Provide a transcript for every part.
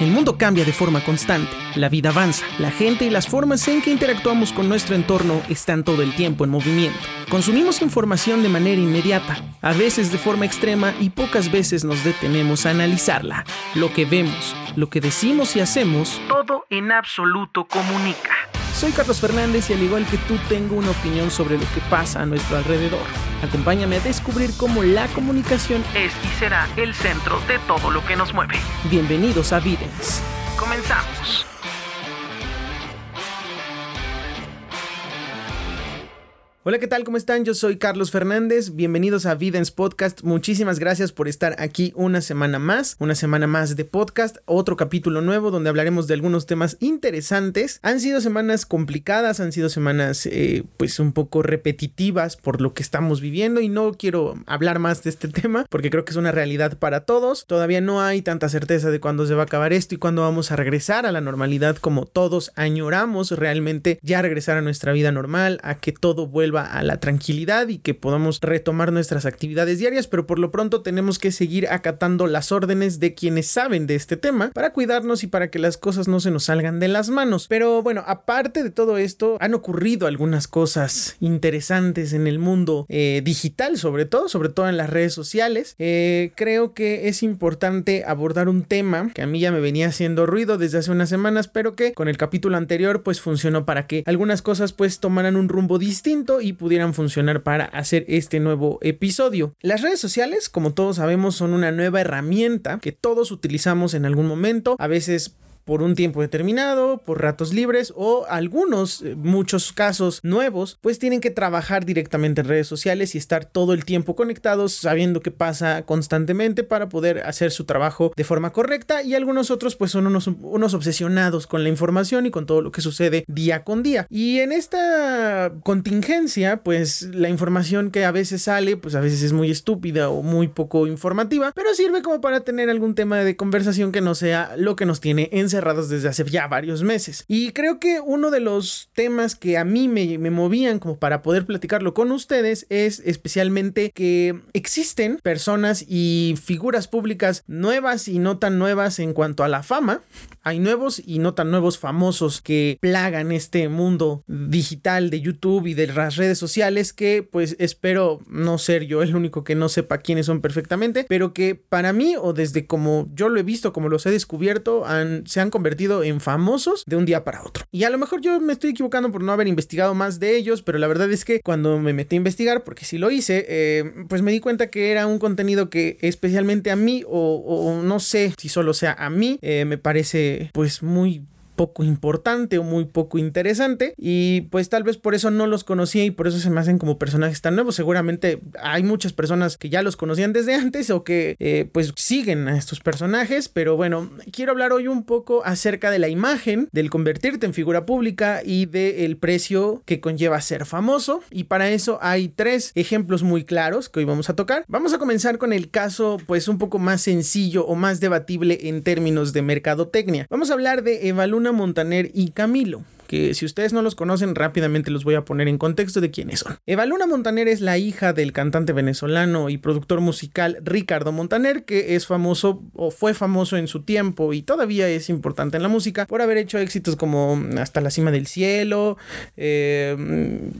El mundo cambia de forma constante, la vida avanza, la gente y las formas en que interactuamos con nuestro entorno están todo el tiempo en movimiento. Consumimos información de manera inmediata, a veces de forma extrema y pocas veces nos detenemos a analizarla. Lo que vemos, lo que decimos y hacemos, todo en absoluto comunica. Soy Carlos Fernández y al igual que tú tengo una opinión sobre lo que pasa a nuestro alrededor. Acompáñame a descubrir cómo la comunicación es y será el centro de todo lo que nos mueve. Bienvenidos a Videns. Comenzamos. Hola, ¿qué tal? ¿Cómo están? Yo soy Carlos Fernández. Bienvenidos a Videns Podcast. Muchísimas gracias por estar aquí una semana más, una semana más de podcast, otro capítulo nuevo donde hablaremos de algunos temas interesantes. Han sido semanas complicadas, han sido semanas eh, pues un poco repetitivas por lo que estamos viviendo y no quiero hablar más de este tema porque creo que es una realidad para todos. Todavía no hay tanta certeza de cuándo se va a acabar esto y cuándo vamos a regresar a la normalidad como todos añoramos realmente ya regresar a nuestra vida normal, a que todo vuelva a la tranquilidad y que podamos retomar nuestras actividades diarias, pero por lo pronto tenemos que seguir acatando las órdenes de quienes saben de este tema para cuidarnos y para que las cosas no se nos salgan de las manos. Pero bueno, aparte de todo esto, han ocurrido algunas cosas interesantes en el mundo eh, digital, sobre todo, sobre todo en las redes sociales. Eh, creo que es importante abordar un tema que a mí ya me venía haciendo ruido desde hace unas semanas, pero que con el capítulo anterior pues funcionó para que algunas cosas pues tomaran un rumbo distinto pudieran funcionar para hacer este nuevo episodio. Las redes sociales, como todos sabemos, son una nueva herramienta que todos utilizamos en algún momento, a veces por un tiempo determinado, por ratos libres o algunos, eh, muchos casos nuevos, pues tienen que trabajar directamente en redes sociales y estar todo el tiempo conectados sabiendo qué pasa constantemente para poder hacer su trabajo de forma correcta y algunos otros pues son unos, unos obsesionados con la información y con todo lo que sucede día con día. Y en esta contingencia pues la información que a veces sale pues a veces es muy estúpida o muy poco informativa, pero sirve como para tener algún tema de conversación que no sea lo que nos tiene encerrados desde hace ya varios meses. Y creo que uno de los temas que a mí me, me movían como para poder platicarlo con ustedes es especialmente que existen personas y figuras públicas nuevas y no tan nuevas en cuanto a la fama. Hay nuevos y no tan nuevos famosos que plagan este mundo digital de YouTube y de las redes sociales que pues espero no ser yo el único que no sepa quiénes son perfectamente, pero que para mí o desde como yo lo he visto, como los he descubierto, han, se han convertido en famosos de un día para otro. Y a lo mejor yo me estoy equivocando por no haber investigado más de ellos, pero la verdad es que cuando me metí a investigar, porque si lo hice, eh, pues me di cuenta que era un contenido que especialmente a mí, o, no sé si solo sea a mí, eh, me parece pues muy poco importante o muy poco interesante y pues tal vez por eso no los conocía y por eso se me hacen como personajes tan nuevos. Seguramente hay muchas personas que ya los conocían desde antes o que eh, pues siguen a estos personajes, pero bueno, quiero hablar hoy un poco acerca de la imagen, del convertirte en figura pública y del precio que conlleva ser famoso y para eso hay tres ejemplos muy claros que hoy vamos a tocar. Vamos a comenzar con el caso pues un poco más sencillo o más debatible en términos de mercadotecnia. Vamos a hablar de Evaluna Montaner y Camilo que si ustedes no los conocen rápidamente los voy a poner en contexto de quiénes son. Eva Luna Montaner es la hija del cantante venezolano y productor musical Ricardo Montaner, que es famoso o fue famoso en su tiempo y todavía es importante en la música por haber hecho éxitos como Hasta la cima del cielo, eh,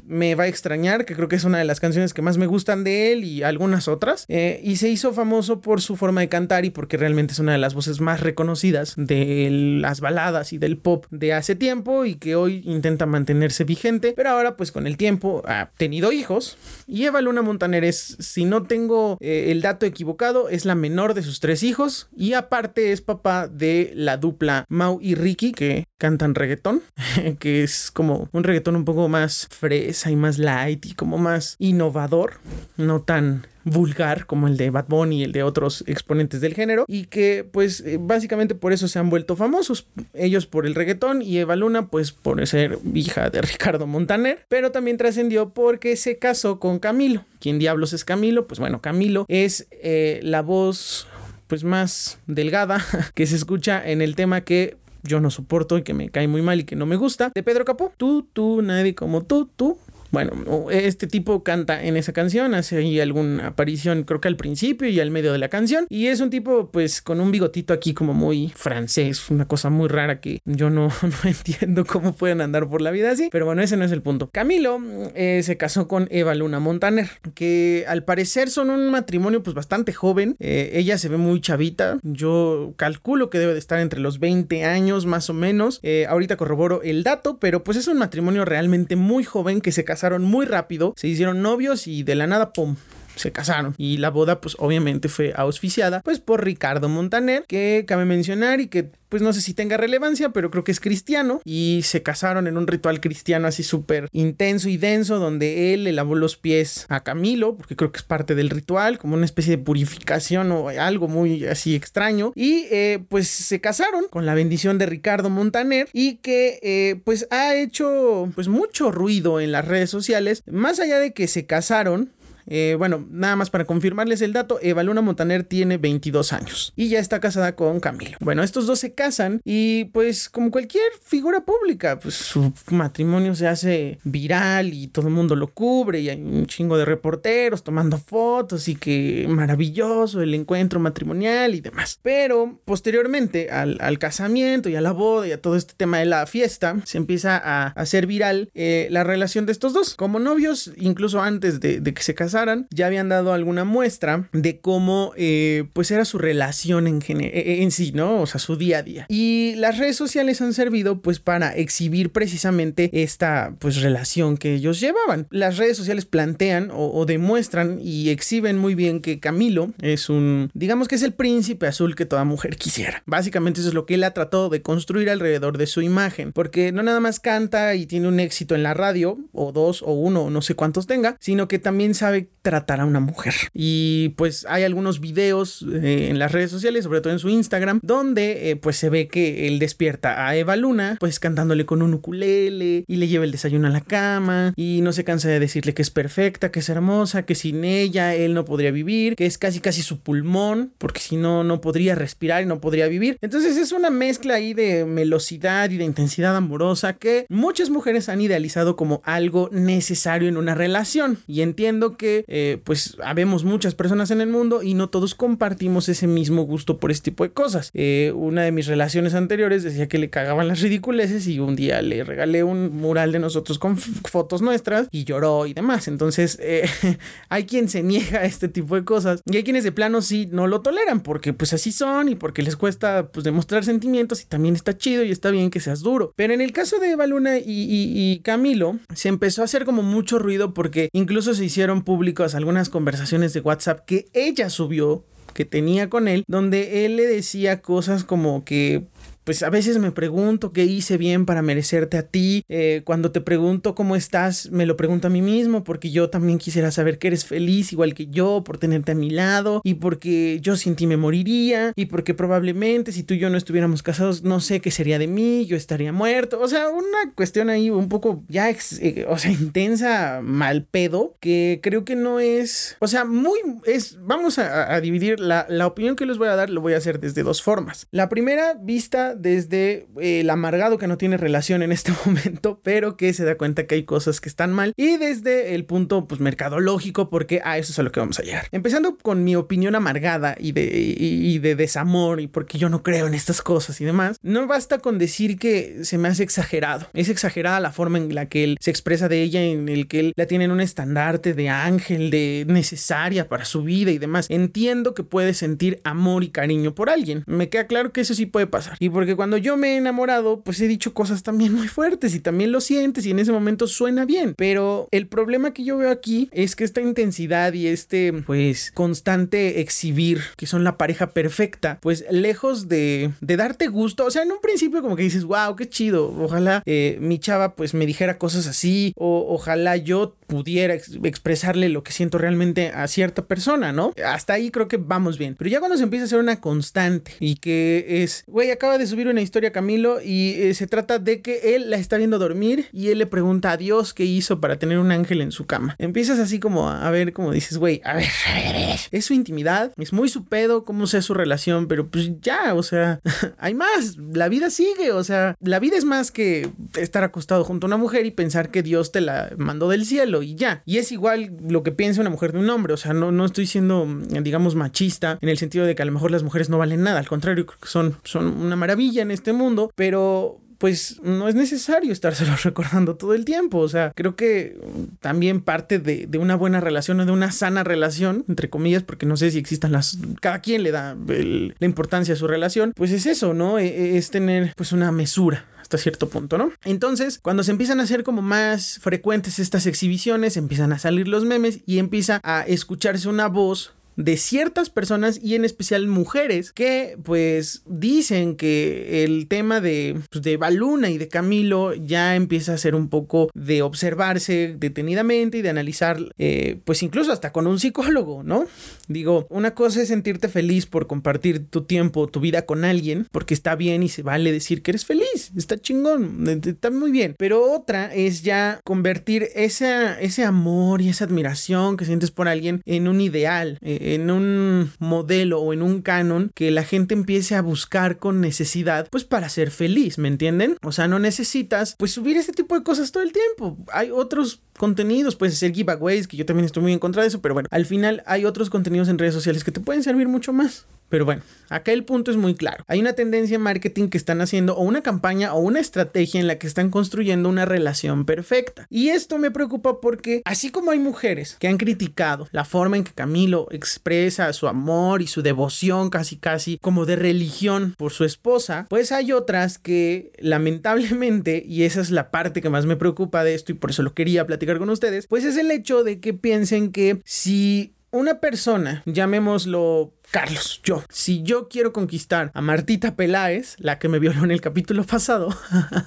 Me va a extrañar, que creo que es una de las canciones que más me gustan de él y algunas otras, eh, y se hizo famoso por su forma de cantar y porque realmente es una de las voces más reconocidas de las baladas y del pop de hace tiempo y que hoy intenta mantenerse vigente, pero ahora pues con el tiempo ha tenido hijos y Eva Luna Montaner es, si no tengo eh, el dato equivocado, es la menor de sus tres hijos y aparte es papá de la dupla Mau y Ricky que cantan reggaetón, que es como un reggaetón un poco más fresa y más light y como más innovador, no tan vulgar como el de Bad Bunny y el de otros exponentes del género y que pues eh, básicamente por eso se han vuelto famosos ellos por el reggaetón y Eva Luna pues por ser hija de Ricardo Montaner pero también trascendió porque se casó con Camilo ¿quién diablos es Camilo? pues bueno Camilo es eh, la voz pues más delgada que se escucha en el tema que yo no soporto y que me cae muy mal y que no me gusta de Pedro Capó. Tú, tú, nadie como tú, tú Bueno, este tipo canta en esa canción, hace ahí alguna aparición creo que al principio y al medio de la canción. Y es un tipo pues con un bigotito aquí como muy francés, una cosa muy rara que yo no, no entiendo cómo pueden andar por la vida así, pero bueno, ese no es el punto. Camilo eh, se casó con Eva Luna Montaner, que al parecer son un matrimonio pues bastante joven, eh, ella se ve muy chavita, yo calculo que debe de estar entre los 20 años más o menos, eh, ahorita corroboro el dato, pero pues es un matrimonio realmente muy joven que se casaron muy rápido, se hicieron novios y de la nada, ¡pum! Se casaron. Y la boda pues obviamente fue auspiciada pues por Ricardo Montaner que cabe mencionar y que pues no sé si tenga relevancia, pero creo que es cristiano. Y se casaron en un ritual cristiano así súper intenso y denso donde él le lavó los pies a Camilo, porque creo que es parte del ritual, como una especie de purificación o algo muy así extraño. Y eh, pues se casaron con la bendición de Ricardo Montaner y que eh, pues ha hecho pues mucho ruido en las redes sociales, más allá de que se casaron, eh, bueno, nada más para confirmarles el dato, Eva Luna Montaner tiene 22 años y ya está casada con Camilo. Bueno, estos dos se casan y pues como cualquier figura pública, pues su matrimonio se hace viral y todo el mundo lo cubre y hay un chingo de reporteros tomando fotos y que maravilloso el encuentro matrimonial y demás. Pero posteriormente al, casamiento y a la boda y a todo este tema de la fiesta, se empieza a hacer viral eh, la relación de estos dos. Como novios, incluso antes de que se casaran, ya habían dado alguna muestra de cómo eh, pues era su relación en, e, e, en sí, ¿no? O sea, su día a día. Y las redes sociales han servido pues para exhibir precisamente esta pues relación que ellos llevaban. Las redes sociales plantean o, demuestran y exhiben muy bien que Camilo es un, digamos que es el príncipe azul que toda mujer quisiera. Básicamente eso es lo que él ha tratado de construir alrededor de su imagen, porque no nada más canta y tiene un éxito en la radio, o dos, o uno, o no sé cuántos tenga, sino que también sabe tratar a una mujer. Y pues hay algunos videos eh, en las redes sociales, sobre todo en su Instagram, donde eh, pues se ve que él despierta a Eva Luna, pues cantándole con un ukulele y le lleva el desayuno a la cama y no se cansa de decirle que es perfecta, que es hermosa, que sin ella él no podría vivir, que es casi casi su pulmón, porque si no no podría respirar y no podría vivir. Entonces es una mezcla ahí de melosidad y de intensidad amorosa que muchas mujeres han idealizado como algo necesario en una relación. Y entiendo que eh, pues habemos muchas personas en el mundo y no todos compartimos ese mismo gusto por este tipo de cosas. Eh, una de mis relaciones anteriores decía que le cagaban las ridiculeces y un día le regalé un mural de nosotros con fotos nuestras y lloró y demás. Entonces eh, hay quien se niega a este tipo de cosas y hay quienes de plano sí no lo toleran porque pues así son y porque les cuesta pues demostrar sentimientos y también está chido y está bien que seas duro. Pero en el caso de Eva Luna y, y Camilo se empezó a hacer como mucho ruido porque incluso se hicieron públicos algunas conversaciones de WhatsApp que ella subió que tenía con él, donde él le decía cosas como que pues a veces me pregunto qué hice bien para merecerte a ti. Eh, cuando te pregunto cómo estás, me lo pregunto a mí mismo porque yo también quisiera saber que eres feliz igual que yo por tenerte a mi lado y porque yo sin ti me moriría y porque probablemente si tú y yo no estuviéramos casados no sé qué sería de mí, yo estaría muerto. O sea, una cuestión ahí un poco ya, eh, o sea, intensa, mal pedo, que creo que no es, o sea, muy, es, vamos a, dividir la, la opinión que les voy a dar, lo voy a hacer desde dos formas. La primera vista desde eh, el amargado que no tiene relación en este momento, pero que se da cuenta que hay cosas que están mal, y desde el punto pues mercadológico, porque a eso es a lo que vamos a llegar. Empezando con mi opinión amargada y de, y, de desamor, y porque yo no creo en estas cosas y demás, no basta con decir que se me hace exagerado. Es exagerada la forma en la que él se expresa de ella, en el que él la tiene en un estandarte de ángel, de necesaria para su vida y demás. Entiendo que puede sentir amor y cariño por alguien. Me queda claro que eso sí puede pasar. Y porque cuando yo me he enamorado, pues he dicho cosas también muy fuertes y también lo sientes y en ese momento suena bien. Pero el problema que yo veo aquí es que esta intensidad y este, pues, constante exhibir que son la pareja perfecta, pues lejos de, de darte gusto, o sea, en un principio como que dices, wow, qué chido, ojalá eh, mi chava pues me dijera cosas así, o ojalá yo pudiera expresarle lo que siento realmente a cierta persona, ¿no? Hasta ahí creo que vamos bien. Pero ya cuando se empieza a hacer una constante y que es, güey, acaba de subir una historia Camilo y eh, se trata de que él la está viendo dormir y él le pregunta a Dios qué hizo para tener un ángel en su cama. Empiezas así como a ver, como dices, güey, a ver, a ver, a ver, es su intimidad, es muy su pedo, cómo sea su relación, pero pues ya, o sea, hay más, la vida sigue, o sea, la vida es más que estar acostado junto a una mujer y pensar que Dios te la mandó del cielo y ya. Y es igual lo que piensa una mujer de un hombre, o sea, no, no estoy siendo, digamos, machista en el sentido de que a lo mejor las mujeres no valen nada, al contrario, creo que son, son una maravilla en este mundo, pero pues no es necesario estárselo recordando todo el tiempo. O sea, creo que también parte de, una buena relación o de una sana relación, entre comillas, porque no sé si existan las... Cada quien le da la importancia a su relación, pues es eso, ¿no? E, e, es tener pues una mesura hasta cierto punto, ¿no? Entonces, cuando se empiezan a hacer como más frecuentes estas exhibiciones, empiezan a salir los memes y empieza a escucharse una voz de ciertas personas y en especial mujeres que pues dicen que el tema de, pues, de Baluna y de Camilo ya empieza a ser un poco de observarse detenidamente y de analizar eh, pues incluso hasta con un psicólogo, ¿no? Digo, una cosa es sentirte feliz por compartir tu tiempo, tu vida con alguien, porque está bien y se vale decir que eres feliz, está chingón, está muy bien, pero otra es ya convertir ese, ese amor y esa admiración que sientes por alguien en un ideal. Eh, en un modelo o en un canon que la gente empiece a buscar con necesidad, pues para ser feliz, ¿me entienden? O sea, no necesitas pues subir ese tipo de cosas todo el tiempo. Hay otros contenidos, puedes hacer giveaways, que yo también estoy muy en contra de eso, pero bueno, al final hay otros contenidos en redes sociales que te pueden servir mucho más. Pero bueno, acá el punto es muy claro. Hay una tendencia en marketing que están haciendo o una campaña o una estrategia en la que están construyendo una relación perfecta. Y esto me preocupa porque así como hay mujeres que han criticado la forma en que Camilo expresa su amor y su devoción casi casi como de religión por su esposa, pues hay otras que lamentablemente, y esa es la parte que más me preocupa de esto y por eso lo quería platicar con ustedes, pues es el hecho de que piensen que si una persona, llamémoslo Carlos, yo, si yo quiero conquistar a Martita Peláez, la que me violó en el capítulo pasado,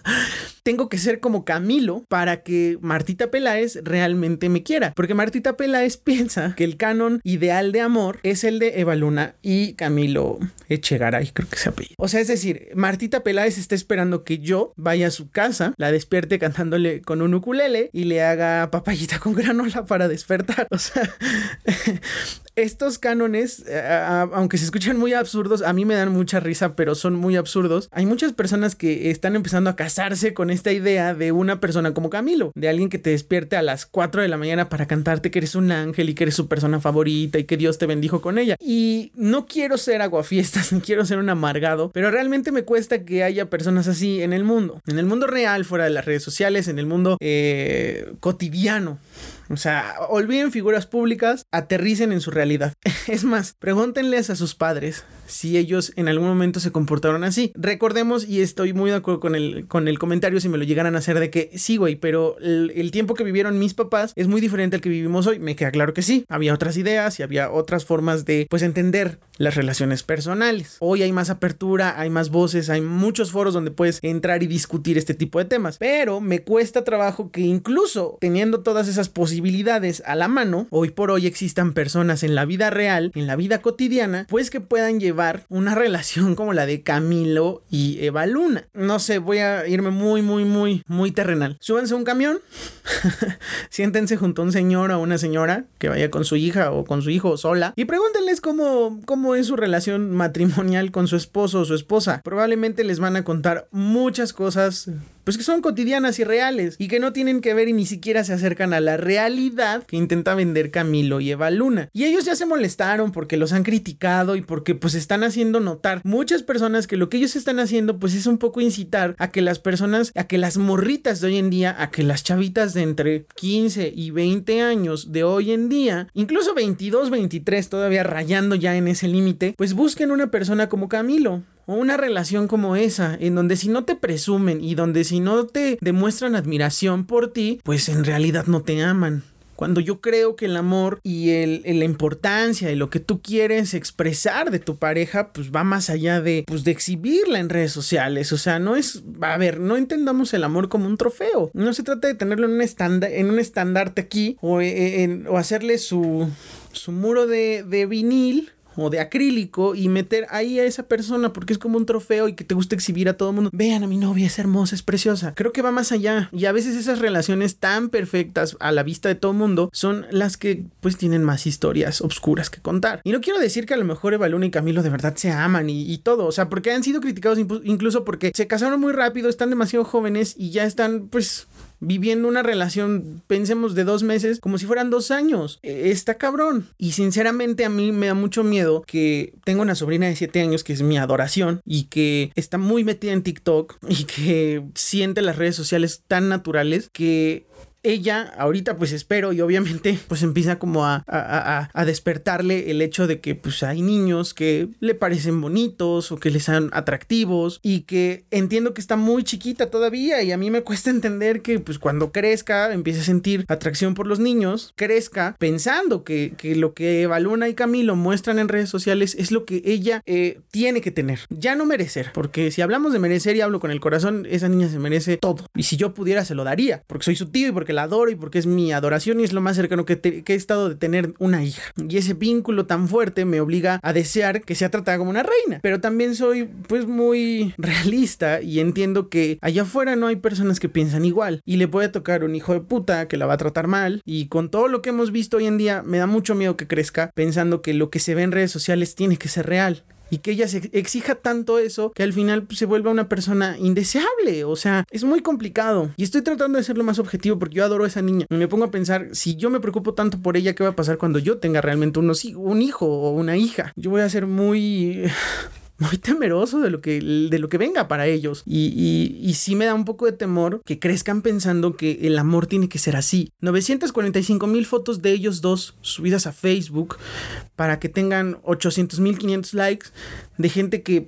tengo que ser como Camilo para que Martita Peláez realmente me quiera. Porque Martita Peláez piensa que el canon ideal de amor es el de Eva Luna y Camilo Echegaray, creo que se apellida. O sea, es decir, Martita Peláez está esperando que yo vaya a su casa, la despierte cantándole con un ukulele y le haga papayita con granola para despertar. O sea, estos cánones, eh, aunque se escuchan muy absurdos, a mí me dan mucha risa, pero son muy absurdos. Hay muchas personas que están empezando a casarse con esta idea de una persona como Camilo, de alguien que te despierte a las 4 de la mañana para cantarte que eres un ángel y que eres su persona favorita y que Dios te bendijo con ella. Y no quiero ser aguafiestas, ni quiero ser un amargado, pero realmente me cuesta que haya personas así en el mundo, en el mundo real, fuera de las redes sociales, en el mundo eh, cotidiano. O sea, olviden figuras públicas, aterricen en su realidad. Es más, pregúntenles a sus padres si ellos en algún momento se comportaron así. Recordemos, y estoy muy de acuerdo con el, con el comentario si me lo llegaran a hacer, de que sí, güey, pero el, tiempo que vivieron mis papás es muy diferente al que vivimos hoy. Me queda claro que sí. Había otras ideas y había otras formas de, pues, entender las relaciones personales. Hoy hay más apertura, hay más voces, hay muchos foros donde puedes entrar y discutir este tipo de temas. Pero me cuesta trabajo que incluso teniendo todas esas posibilidades a la mano, hoy por hoy existan personas en la vida real, en la vida cotidiana, pues que puedan llevar una relación como la de Camilo y Eva Luna. No sé, voy a irme muy, muy, muy, muy terrenal. Súbanse a un camión, siéntense junto a un señor o una señora que vaya con su hija o con su hijo sola y pregúntenles cómo, cómo es su relación matrimonial con su esposo o su esposa. Probablemente les van a contar muchas cosas pues que son cotidianas y reales y que no tienen que ver y ni siquiera se acercan a la realidad que intenta vender Camilo y Eva Luna. Y ellos ya se molestaron porque los han criticado y porque pues están haciendo notar muchas personas que lo que ellos están haciendo pues es un poco incitar a que las personas, a que las morritas de hoy en día, a que las chavitas de entre 15 y 20 años de hoy en día, incluso 22, 23 todavía rayando ya en ese límite, pues busquen una persona como Camilo o una relación como esa, en donde si no te presumen y donde si no te demuestran admiración por ti, pues en realidad no te aman. Cuando yo creo que el amor y el, la importancia y lo que tú quieres expresar de tu pareja, pues va más allá de, pues, de exhibirla en redes sociales. O sea, no es, a ver, no entendamos el amor como un trofeo. No se trata de tenerlo en un, estándar, en un estandarte aquí o, eh, o hacerle su, su muro de, de vinil o de acrílico y meter ahí a esa persona porque es como un trofeo y que te gusta exhibir a todo el mundo. Vean a mi novia, es hermosa, es preciosa. Creo que va más allá y a veces esas relaciones tan perfectas a la vista de todo el mundo son las que pues tienen más historias obscuras que contar. Y no quiero decir que a lo mejor Eva Luna y Camilo de verdad se aman y, y todo, o sea, porque han sido criticados incluso porque se casaron muy rápido, están demasiado jóvenes y ya están pues viviendo una relación, pensemos, de dos meses, como si fueran dos años. E, está cabrón. Y sinceramente a mí me da mucho miedo que tengo una sobrina de siete años que es mi adoración y que está muy metida en TikTok y que siente las redes sociales tan naturales que ella ahorita pues espero y obviamente pues empieza como a, a, despertarle el hecho de que pues hay niños que le parecen bonitos o que les sean atractivos y que entiendo que está muy chiquita todavía y a mí me cuesta entender que pues cuando crezca empiece a sentir atracción por los niños, crezca pensando que, que lo que Baluna y Camilo muestran en redes sociales es lo que ella eh, tiene que tener, ya no merecer, porque si hablamos de merecer y hablo con el corazón, esa niña se merece todo. Y si yo pudiera se lo daría, porque soy su tío y porque la adoro y porque es mi adoración y es lo más cercano que, he estado de tener una hija. Y ese vínculo tan fuerte me obliga a desear que sea tratada como una reina. Pero también soy pues muy realista y entiendo que allá afuera no hay personas que piensan igual. Y le puede tocar un hijo de puta que la va a tratar mal. Y con todo lo que hemos visto hoy en día me da mucho miedo que crezca pensando que lo que se ve en redes sociales tiene que ser real y que ella se exija tanto eso que al final pues, se vuelva una persona indeseable. O sea, es muy complicado. Y estoy tratando de ser lo más objetivo porque yo adoro a esa niña. Y me pongo a pensar, si yo me preocupo tanto por ella, ¿qué va a pasar cuando yo tenga realmente un hijo o una hija? Yo voy a ser muy muy temeroso de lo que, de lo que venga para ellos. Y, y, y, sí me da un poco de temor que crezcan pensando que el amor tiene que ser así. 945 mil fotos de ellos dos subidas a Facebook para que tengan 800 mil 500 likes de gente que...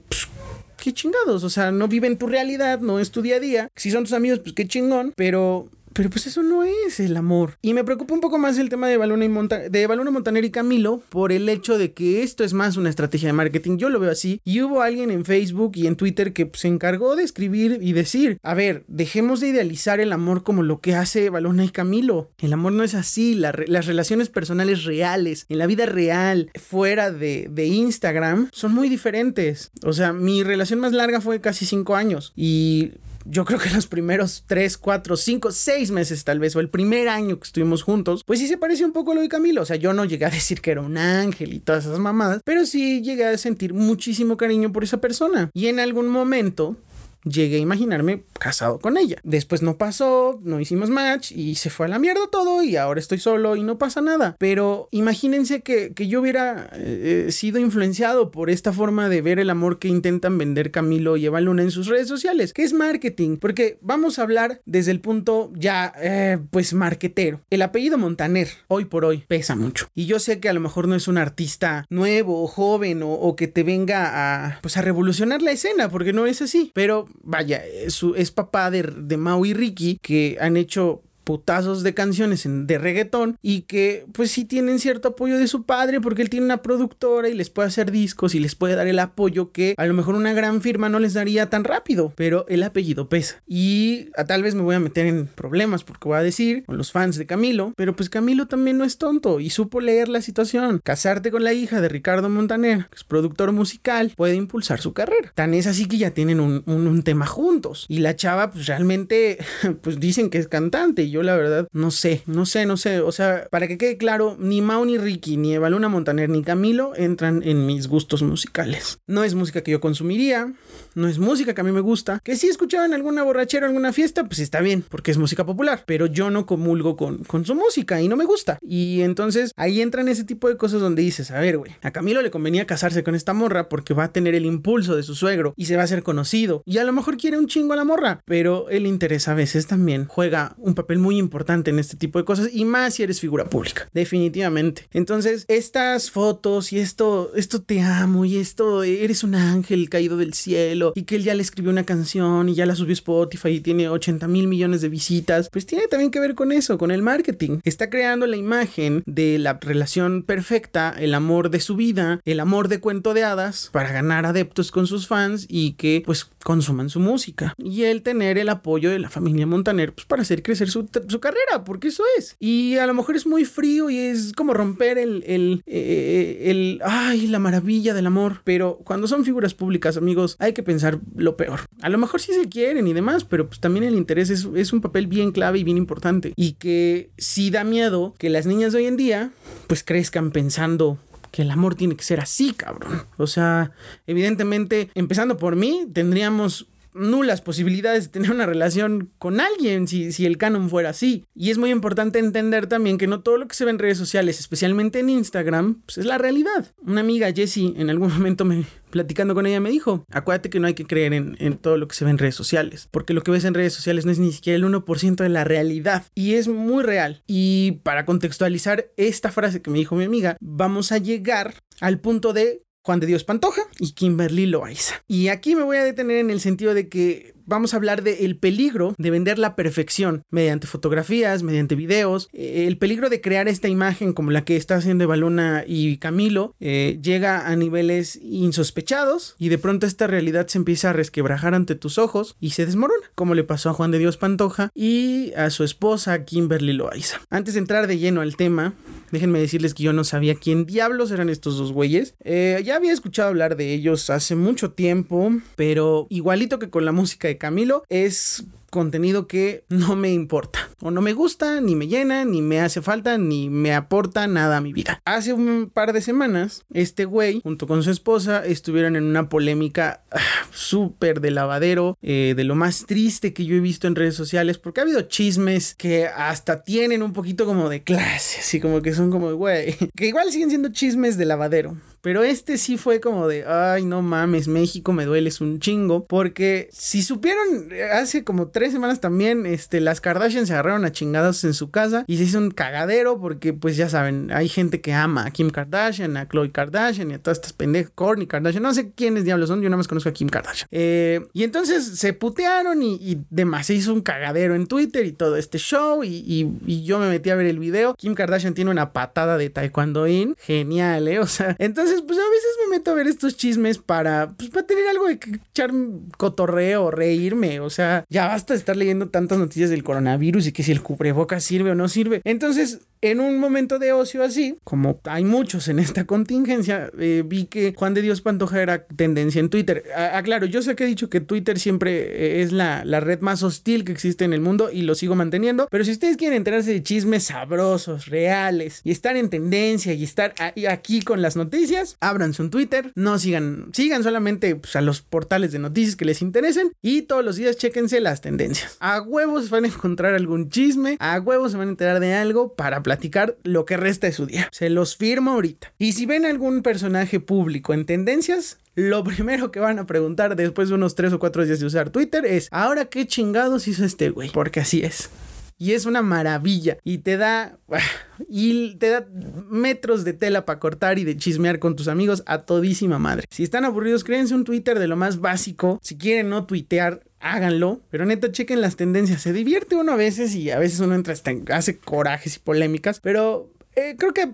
qué chingados, o sea, no vive en tu realidad, no es tu día a día. Si son tus amigos, pues qué chingón, pero pero pues eso no es el amor. Y me preocupa un poco más el tema de Baluna, y de Baluna Montaner y Camilo por el hecho de que esto es más una estrategia de marketing. Yo lo veo así. Y hubo alguien en Facebook y en Twitter que se encargó de escribir y decir, a ver, dejemos de idealizar el amor como lo que hace Baluna y Camilo. El amor no es así. las relaciones personales reales, en la vida real, fuera de, de Instagram, son muy diferentes. O sea, mi relación más larga fue casi cinco años. Y yo creo que los primeros 3, 4, 5, 6 meses tal vez, o el primer año que estuvimos juntos, pues sí se parece un poco a lo de Camilo. O sea, yo no llegué a decir que era un ángel y todas esas mamadas, pero sí llegué a sentir muchísimo cariño por esa persona. Y en algún momento llegué a imaginarme casado con ella. Después no pasó, no hicimos match y se fue a la mierda todo y ahora estoy solo y no pasa nada. Pero imagínense que, yo hubiera eh, sido influenciado por esta forma de ver el amor que intentan vender Camilo y Eva Luna en sus redes sociales, que es marketing, porque vamos a hablar desde el punto ya, eh, pues, marketero. El apellido Montaner, hoy por hoy, pesa mucho. Y yo sé que a lo mejor no es un artista nuevo o joven o, que te venga a, pues, a revolucionar la escena, porque no es así, pero vaya, es, es papá de, de Mau y Ricky, que han hecho putazos de canciones de reggaetón y que pues sí tienen cierto apoyo de su padre porque él tiene una productora y les puede hacer discos y les puede dar el apoyo que a lo mejor una gran firma no les daría tan rápido, pero el apellido pesa. Y a, tal vez me voy a meter en problemas porque voy a decir con los fans de Camilo, pero pues Camilo también no es tonto y supo leer la situación. Casarte con la hija de Ricardo Montaner, que es productor musical, puede impulsar su carrera. Tan es así que ya tienen un, un tema juntos y la chava pues realmente pues dicen que es cantante yo la verdad no sé, no sé, no sé. O sea, para que quede claro, ni Mau ni Ricky, ni Evaluna Montaner, ni Camilo entran en mis gustos musicales. No es música que yo consumiría, no es música que a mí me gusta. Que si escuchaba en alguna borrachera, alguna fiesta, pues está bien, porque es música popular. Pero yo no comulgo con, con su música y no me gusta. Y entonces ahí entran ese tipo de cosas donde dices, a ver, güey, a Camilo le convenía casarse con esta morra porque va a tener el impulso de su suegro y se va a hacer conocido. Y a lo mejor quiere un chingo a la morra, pero el interés a veces también juega un papel muy importante en este tipo de cosas y más si eres figura pública, definitivamente. Entonces, estas fotos y esto, esto te amo y esto, eres un ángel caído del cielo y que él ya le escribió una canción y ya la subió a Spotify y tiene 80 mil millones de visitas, pues tiene también que ver con eso, con el marketing. Está creando la imagen de la relación perfecta, el amor de su vida, el amor de cuento de hadas para ganar adeptos con sus fans y que pues consuman su música y el tener el apoyo de la familia Montaner pues, para hacer crecer su, su carrera, porque eso es. Y a lo mejor es muy frío y es como romper el, el, eh, el, ay, la maravilla del amor, pero cuando son figuras públicas, amigos, hay que pensar lo peor. A lo mejor sí se quieren y demás, pero pues también el interés es, es un papel bien clave y bien importante. Y que sí da miedo que las niñas de hoy en día pues crezcan pensando que el amor tiene que ser así, cabrón. O sea, evidentemente, empezando por mí, tendríamos nulas posibilidades de tener una relación con alguien si, si, el canon fuera así. Y es muy importante entender también que no todo lo que se ve en redes sociales, especialmente en Instagram, pues es la realidad. Una amiga, Jessie, en algún momento me, platicando con ella me dijo, acuérdate que no hay que creer en, en, todo lo que se ve en redes sociales, porque lo que ves en redes sociales no es ni siquiera el 1% de la realidad y es muy real. Y para contextualizar esta frase que me dijo mi amiga, vamos a llegar al punto de Juan de Dios Pantoja y Kimberly Loaiza. Y aquí me voy a detener en el sentido de que vamos a hablar del peligro de vender la perfección mediante fotografías, mediante videos, eh, el peligro de crear esta imagen como la que está haciendo Balona y Camilo eh, llega a niveles insospechados y de pronto esta realidad se empieza a resquebrajar ante tus ojos y se desmorona, como le pasó a Juan de Dios Pantoja y a su esposa Kimberly Loaiza. Antes de entrar de lleno al tema, déjenme decirles que yo no sabía quién diablos eran estos dos güeyes. Eh, ya había escuchado hablar de ellos hace mucho tiempo, pero igualito que con la música Camilo es contenido que no me importa o no me gusta, ni me llena, ni me hace falta, ni me aporta nada a mi vida. Hace un par de semanas, este güey, junto con su esposa, estuvieron en una polémica ah, súper de lavadero, eh, de lo más triste que yo he visto en redes sociales, porque ha habido chismes que hasta tienen un poquito como de clase, así como que son como, güey, que igual siguen siendo chismes de lavadero. Pero este sí fue como de, ay, no mames, México me dueles un chingo. Porque si supieron, hace como tres semanas también, este, las Kardashian se agarraron a chingados en su casa y se hizo un cagadero porque, pues ya saben, hay gente que ama a Kim Kardashian, a Khloe Kardashian y a todas estas pendejas, Kourtney Kardashian, no sé quiénes diablos son, yo nada más conozco a Kim Kardashian. Eh, y entonces se putearon y, y, demás, se hizo un cagadero en Twitter y todo este show y, y, y yo me metí a ver el video. Kim Kardashian tiene una patada de taekwondo in, genial, ¿eh? O sea, entonces pues a veces me meto a ver estos chismes para, pues, para tener algo de echar cotorreo, reírme. O sea, ya basta de estar leyendo tantas noticias del coronavirus y que si el cubrebocas sirve o no sirve. Entonces, en un momento de ocio así, como hay muchos en esta contingencia, eh, vi que Juan de Dios Pantoja era tendencia en Twitter. Aclaro, yo sé que he dicho que Twitter siempre eh, es la, la red más hostil que existe en el mundo y lo sigo manteniendo, pero si ustedes quieren enterarse de chismes sabrosos, reales, y estar en tendencia y estar aquí con las noticias, abran su Twitter, no sigan, sigan solamente pues, a los portales de noticias que les interesen y todos los días chequense las tendencias. A huevos van a encontrar algún chisme, a huevos se van a enterar de algo para platicar lo que resta de su día. Se los firmo ahorita. Y si ven algún personaje público en tendencias, lo primero que van a preguntar después de unos 3 o 4 días de usar Twitter es, ¿ahora qué chingados hizo este güey? Porque así es y es una maravilla y te da y te da metros de tela para cortar y de chismear con tus amigos a todísima madre. Si están aburridos, créense un Twitter de lo más básico. Si quieren no tuitear, háganlo, pero neta chequen las tendencias. Se divierte uno a veces y a veces uno entra hasta hace corajes y polémicas, pero eh, creo que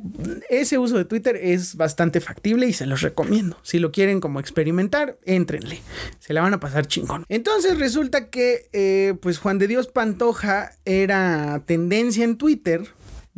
ese uso de Twitter es bastante factible y se los recomiendo. Si lo quieren como experimentar, éntrenle. Se la van a pasar chingón. Entonces resulta que, eh, pues Juan de Dios Pantoja era tendencia en Twitter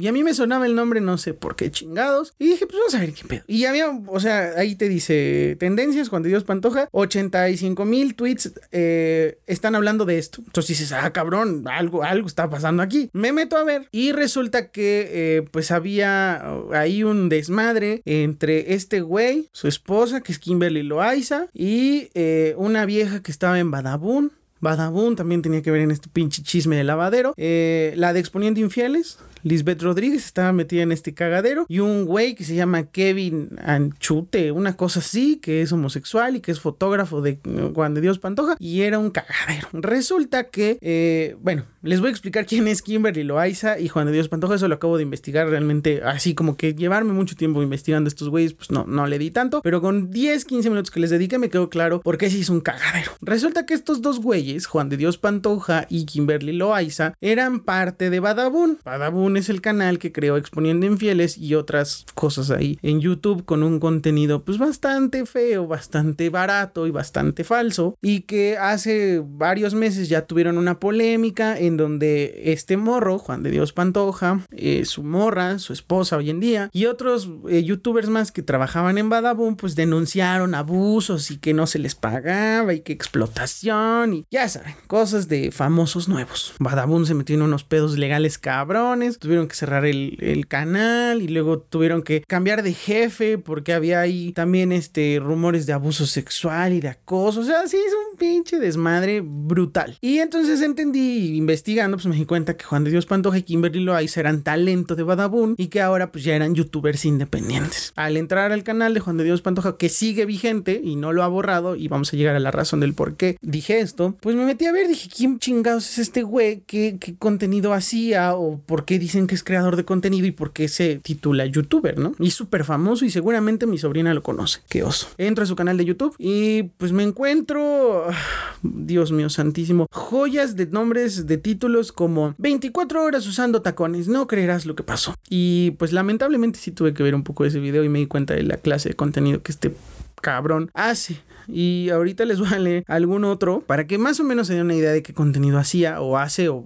y a mí me sonaba el nombre, no sé por qué chingados. Y dije, pues vamos a ver qué pedo. Y había, o sea, ahí te dice tendencias, Juan de Dios Pantoja, 85 mil tweets eh, están hablando de esto. Entonces dices, ah, cabrón, algo, algo está pasando aquí. Me meto a ver y resulta que eh, pues había ahí un desmadre entre este güey, su esposa, que es Kimberly Loaiza, y eh, una vieja que estaba en Badabun. Badabun también tenía que ver en este pinche chisme de lavadero. la de Exponiendo Infieles, Lisbeth Rodríguez estaba metida en este cagadero y un güey que se llama Kevin Anchute, una cosa así, que es homosexual y que es fotógrafo de Juan de Dios Pantoja y era un cagadero. Resulta que, eh, bueno, les voy a explicar quién es Kimberly Loaiza y Juan de Dios Pantoja, eso lo acabo de investigar realmente así como que llevarme mucho tiempo investigando estos güeyes, pues no, no le di tanto, pero con 10, 15 minutos que les dediqué me quedó claro por qué se hizo un cagadero. Resulta que estos dos güeyes, Juan de Dios Pantoja y Kimberly Loaiza, eran parte de Badabun. Badabun Es el canal que creó Exponiendo Infieles y otras cosas ahí en YouTube con un contenido pues bastante feo, bastante barato y bastante falso y que hace varios meses ya tuvieron una polémica en donde este morro, Juan de Dios Pantoja, eh, su morra, su esposa hoy en día y otros eh, youtubers más que trabajaban en Badabun pues denunciaron abusos y que no se les pagaba y que explotación y ya saben, cosas de famosos nuevos. Badabun se metió en unos pedos legales cabrones, tuvieron que cerrar el, el canal y luego tuvieron que cambiar de jefe porque había ahí también este rumores de abuso sexual y de acoso, o sea, sí es un pinche desmadre brutal. Y entonces entendí, investigando, pues me di cuenta que Juan de Dios Pantoja y Kimberly Loaiza eran talento de Badabun y que ahora pues ya eran youtubers independientes. Al entrar al canal de Juan de Dios Pantoja, que sigue vigente y no lo ha borrado, y vamos a llegar a la razón del por qué dije esto, pues me metí a ver, dije, ¿quién chingados es este güey? ¿Qué, qué contenido hacía? ¿O por qué dicen que es creador de contenido y por qué se titula youtuber, no? Y súper famoso y seguramente mi sobrina lo conoce. Qué oso. Entro a su canal de YouTube y pues me encuentro, Dios mío santísimo, joyas de nombres de títulos como 24 horas usando tacones, no creerás lo que pasó. Y pues lamentablemente sí tuve que ver un poco de ese video y me di cuenta de la clase de contenido que este cabrón hace. Y ahorita les voy a leer algún otro para que más o menos se den una idea de qué contenido hacía o hace o,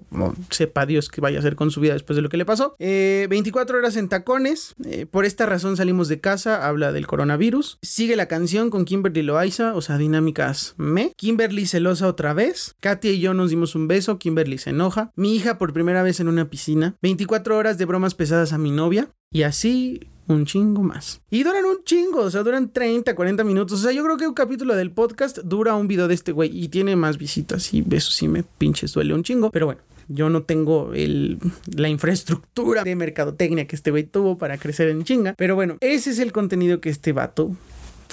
sepa Dios qué vaya a hacer con su vida después de lo que le pasó. 24 eh, horas en tacones. Eh, por esta razón salimos de casa. Habla del coronavirus. Sigue la canción con Kimberly Loaiza, o sea, dinámicas me. Kimberly celosa otra vez. Katia y yo nos dimos un beso. Kimberly se enoja. Mi hija por primera vez en una piscina. 24 horas de bromas pesadas a mi novia. Y así un chingo más. Y duran un chingo, o sea, duran 30, 40 minutos. O sea, yo creo que un capítulo del podcast dura un video de este güey y tiene más visitas y eso sí me pinches duele un chingo. Pero bueno, yo no tengo el, la infraestructura de mercadotecnia que este güey tuvo para crecer en chinga. Pero bueno, ese es el contenido que este vato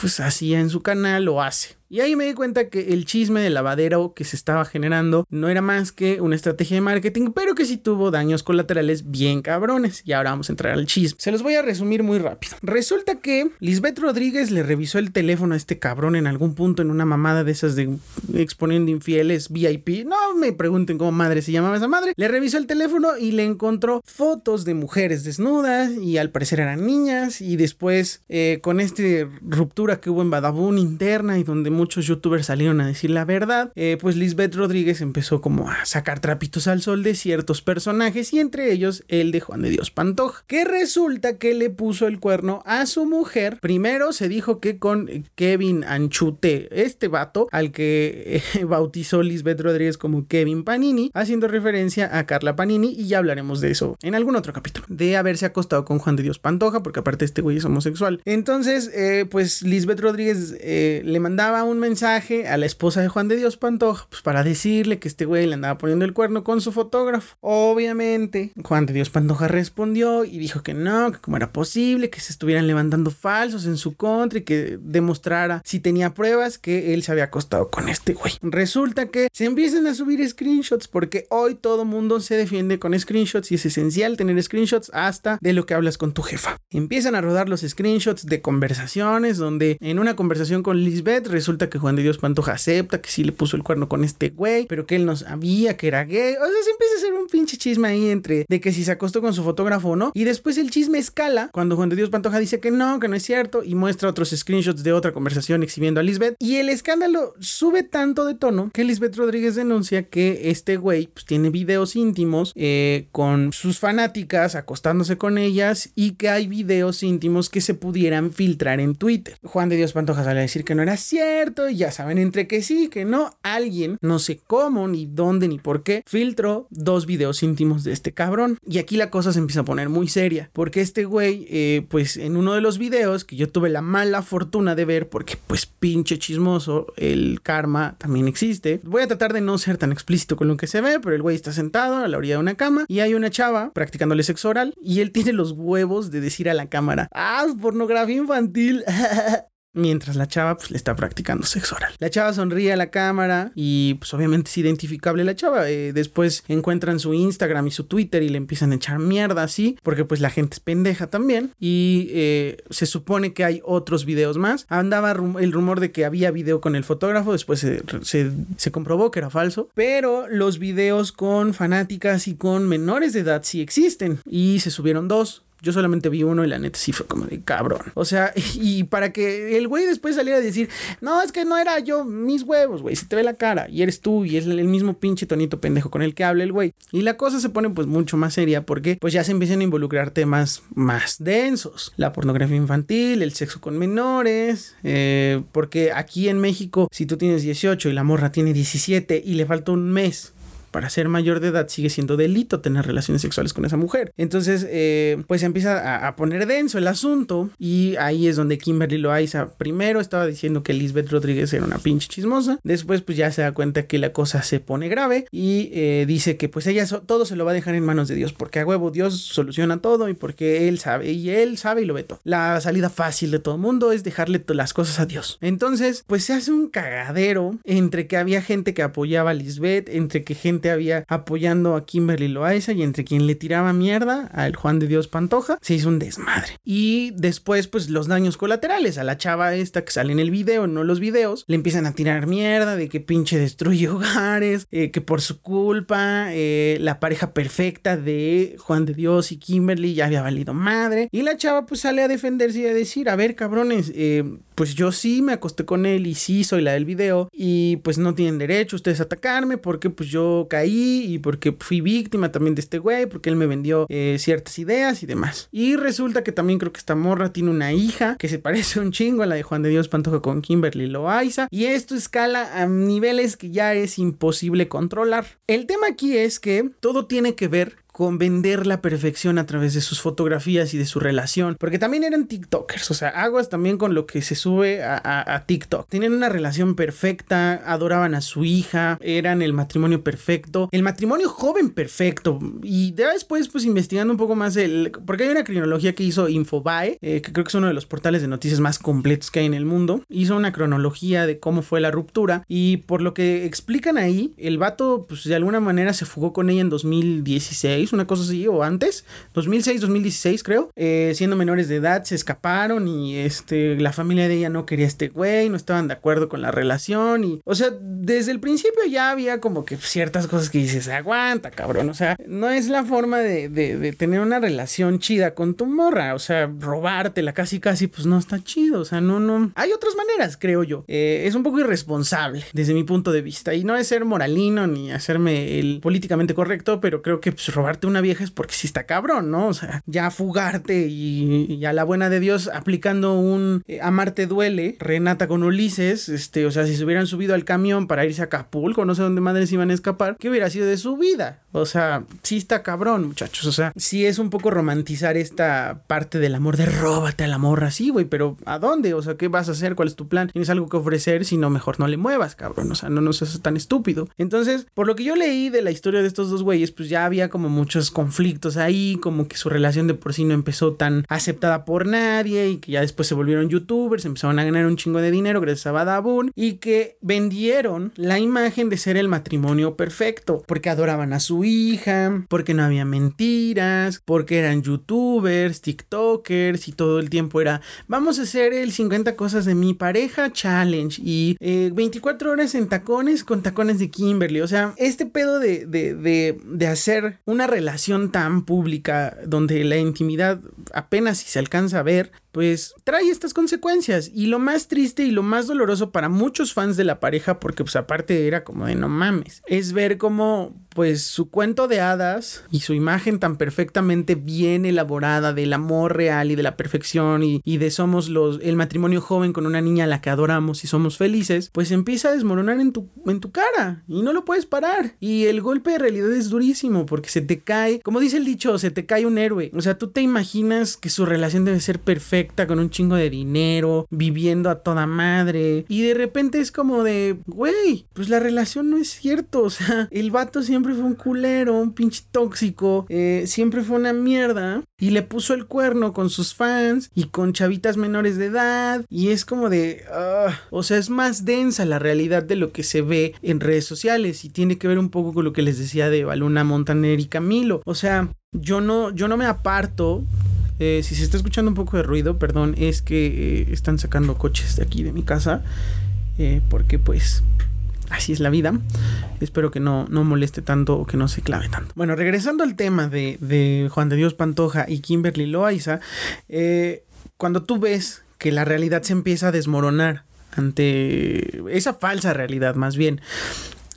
pues hacía en su canal o hace. Y ahí me di cuenta que el chisme de lavadero que se estaba generando no era más que una estrategia de marketing, pero que sí tuvo daños colaterales bien cabrones. Y ahora vamos a entrar al chisme. Se los voy a resumir muy rápido. Resulta que Lisbeth Rodríguez le revisó el teléfono a este cabrón en algún punto en una mamada de esas de exponiendo infieles VIP. No me pregunten cómo madre se llamaba esa madre. Le revisó el teléfono y le encontró fotos de mujeres desnudas y al parecer eran niñas. Y después, eh, con esta ruptura que hubo en Badabun interna y donde muchos youtubers salieron a decir la verdad, eh, pues Lisbeth Rodríguez empezó como a sacar trapitos al sol de ciertos personajes y entre ellos el de Juan de Dios Pantoja, que resulta que le puso el cuerno a su mujer. Primero se dijo que con Kevin Anchute, este vato al que eh, bautizó Lisbeth Rodríguez como Kevin Panini, haciendo referencia a Carla Panini y ya hablaremos de eso en algún otro capítulo, de haberse acostado con Juan de Dios Pantoja, porque aparte este güey es homosexual. Entonces, eh, pues Lisbeth Rodríguez le mandaba un mensaje a la esposa de Juan de Dios Pantoja, pues para decirle que este güey le andaba poniendo el cuerno con su fotógrafo. Obviamente, Juan de Dios Pantoja respondió y dijo que no, que cómo era posible, que se estuvieran levantando falsos en su contra y que demostrara si tenía pruebas que él se había acostado con este güey. Resulta que se empiezan a subir screenshots porque hoy todo mundo se defiende con screenshots y es esencial tener screenshots hasta de lo que hablas con tu jefa. Empiezan a rodar los screenshots de conversaciones donde en una conversación con Lisbeth resulta que Juan de Dios Pantoja acepta que sí le puso el cuerno con este güey, pero que él no sabía que era gay. O sea, se empieza a hacer un pinche chisme ahí entre de que si se acostó con su fotógrafo o no. Y después el chisme escala cuando Juan de Dios Pantoja dice que no, que no es cierto y muestra otros screenshots de otra conversación exhibiendo a Lisbeth. Y el escándalo sube tanto de tono que Lisbeth Rodríguez denuncia que este güey pues, tiene videos íntimos eh, con sus fanáticas acostándose con ellas y que hay videos íntimos que se pudieran filtrar en Twitter. Juan de Dios Pantoja sale a decir que no era cierto y ya saben entre que sí, que no, alguien, no sé cómo, ni dónde, ni por qué, filtró dos videos íntimos de este cabrón. Y aquí la cosa se empieza a poner muy seria, porque este güey, eh, pues en uno de los videos que yo tuve la mala fortuna de ver, porque pues pinche chismoso, el karma también existe. Voy a tratar de no ser tan explícito con lo que se ve, pero el güey está sentado a la orilla de una cama y hay una chava practicándole sexo oral y él tiene los huevos de decir a la cámara, ah, pornografía infantil. mientras la chava pues le está practicando sexo oral. La chava sonríe a la cámara y pues obviamente es identificable la chava. Eh, después encuentran su Instagram y su Twitter y le empiezan a echar mierda así, porque pues la gente es pendeja también y eh, se supone que hay otros videos más. Andaba el rumor de que había video con el fotógrafo, después se, se comprobó que era falso, pero los videos con fanáticas y con menores de edad sí existen y se subieron dos. Yo solamente vi uno y la neta sí fue como de cabrón. O sea, y para que el güey después saliera a decir, no, es que no era yo, mis huevos, güey, se te ve la cara y eres tú y es el mismo pinche tonito pendejo con el que habla el güey. Y la cosa se pone pues mucho más seria porque pues ya se empiezan a involucrar temas más densos. La pornografía infantil, el sexo con menores, eh, porque aquí en México, si tú tienes 18 y la morra tiene 17 y le falta un mes para ser mayor de edad sigue siendo delito tener relaciones sexuales con esa mujer. Entonces, eh, pues empieza a, poner denso el asunto y ahí es donde Kimberly Loaiza primero estaba diciendo que Lisbeth Rodríguez era una pinche chismosa, después pues ya se da cuenta que la cosa se pone grave y eh, dice que pues ella todo se lo va a dejar en manos de Dios porque a huevo Dios soluciona todo y porque él sabe y él sabe y lo ve todo. La salida fácil de todo el mundo es dejarle las cosas a Dios. Entonces, pues se hace un cagadero entre que había gente que apoyaba a Lisbeth, entre que gente había apoyando a Kimberly Loaiza y entre quien le tiraba mierda al Juan de Dios Pantoja, se hizo un desmadre. Y después, pues los daños colaterales a la chava esta que sale en el video, no los videos, le empiezan a tirar mierda de que pinche destruye hogares, eh, que por su culpa eh, la pareja perfecta de Juan de Dios y Kimberly ya había valido madre. Y la chava pues sale a defenderse y a decir, a ver cabrones, eh, pues yo sí me acosté con él y sí soy la del video y pues no tienen derecho ustedes a atacarme porque pues yo caí y porque fui víctima también de este güey porque él me vendió eh, ciertas ideas y demás. Y resulta que también creo que esta morra tiene una hija que se parece un chingo a la de Juan de Dios Pantoja con Kimberly Loaiza y esto escala a niveles que ya es imposible controlar. El tema aquí es que todo tiene que ver vender la perfección a través de sus fotografías y de su relación, porque también eran TikTokers, o sea, aguas también con lo que se sube a, TikTok. Tienen una relación perfecta, adoraban a su hija, eran el matrimonio perfecto, el matrimonio joven perfecto, y después, pues investigando un poco más, el, porque hay una cronología que hizo Infobae, eh, que creo que es uno de los portales de noticias más completos que hay en el mundo, hizo una cronología de cómo fue la ruptura, y por lo que explican ahí, el vato, pues de alguna manera se fugó con ella en 2016, una cosa así, o antes, 2006, 2016 creo, eh, siendo menores de edad, se escaparon y este, la familia de ella no quería a este güey, no estaban de acuerdo con la relación y, o sea, desde el principio ya había como que ciertas cosas que dices, aguanta, cabrón, o sea, no es la forma de, de, tener una relación chida con tu morra, o sea, robártela casi, casi, pues no está chido, o sea, no, no, hay otras maneras, creo yo, eh, es un poco irresponsable desde mi punto de vista y no es ser moralino ni hacerme el políticamente correcto, pero creo que pues, robar una vieja es porque sí está cabrón, ¿no? O sea, ya fugarte y, a la buena de Dios aplicando un eh, amarte duele, Renata con Ulises, este, o sea, si se hubieran subido al camión para irse a Acapulco, no sé dónde madres iban a escapar, ¿qué hubiera sido de su vida? O sea, sí está cabrón, muchachos. O sea, sí es un poco romantizar esta parte del amor de róbate al amor así, güey, pero ¿a dónde? O sea, ¿qué vas a hacer? ¿Cuál es tu plan? ¿Tienes algo que ofrecer? Si no, mejor no le muevas, cabrón. O sea, no, no seas tan estúpido. Entonces, por lo que yo leí de la historia de estos dos güeyes, pues ya había como muchos conflictos ahí, como que su relación de por sí no empezó tan aceptada por nadie y que ya después se volvieron youtubers, empezaron a ganar un chingo de dinero gracias a Badabun y que vendieron la imagen de ser el matrimonio perfecto porque adoraban a su hija, porque no había mentiras, porque eran youtubers, tiktokers y todo el tiempo era vamos a hacer el 50 cosas de mi pareja challenge y 24 eh, horas en tacones con tacones de Kimberly, o sea, este pedo de, de, de, de hacer una relación tan pública donde la intimidad apenas si se alcanza a ver, pues trae estas consecuencias. Y lo más triste y lo más doloroso para muchos fans de la pareja, porque pues aparte era como de no mames, es ver cómo pues su cuento de hadas y su imagen tan perfectamente bien elaborada del amor real y de la perfección y, de somos los el matrimonio joven con una niña a la que adoramos y somos felices, pues empieza a desmoronar en tu, en tu cara y no lo puedes parar. Y el golpe de realidad es durísimo porque se te cae, como dice el dicho, se te cae un héroe. O sea, tú te imaginas que su relación debe ser perfecta, con un chingo de dinero, viviendo a toda madre. Y de repente es como de, güey, pues la relación no es cierto. O sea, el vato siempre fue un culero, un pinche tóxico, eh, siempre fue una mierda. Y le puso el cuerno con sus fans y con chavitas menores de edad. Y es como de, ah, o sea, es más densa la realidad de lo que se ve en redes sociales. Y tiene que ver un poco con lo que les decía de Baluna Montaner y Camilo. O sea, yo no, yo no me aparto eh, si se está escuchando un poco de ruido, perdón, es que eh, están sacando coches de aquí de mi casa. Porque pues así es la vida. Espero que no, no moleste tanto o que no se clave tanto. Bueno, regresando al tema de, de Juan de Dios Pantoja y Kimberly Loaiza, cuando tú ves que la realidad se empieza a desmoronar ante esa falsa realidad más bien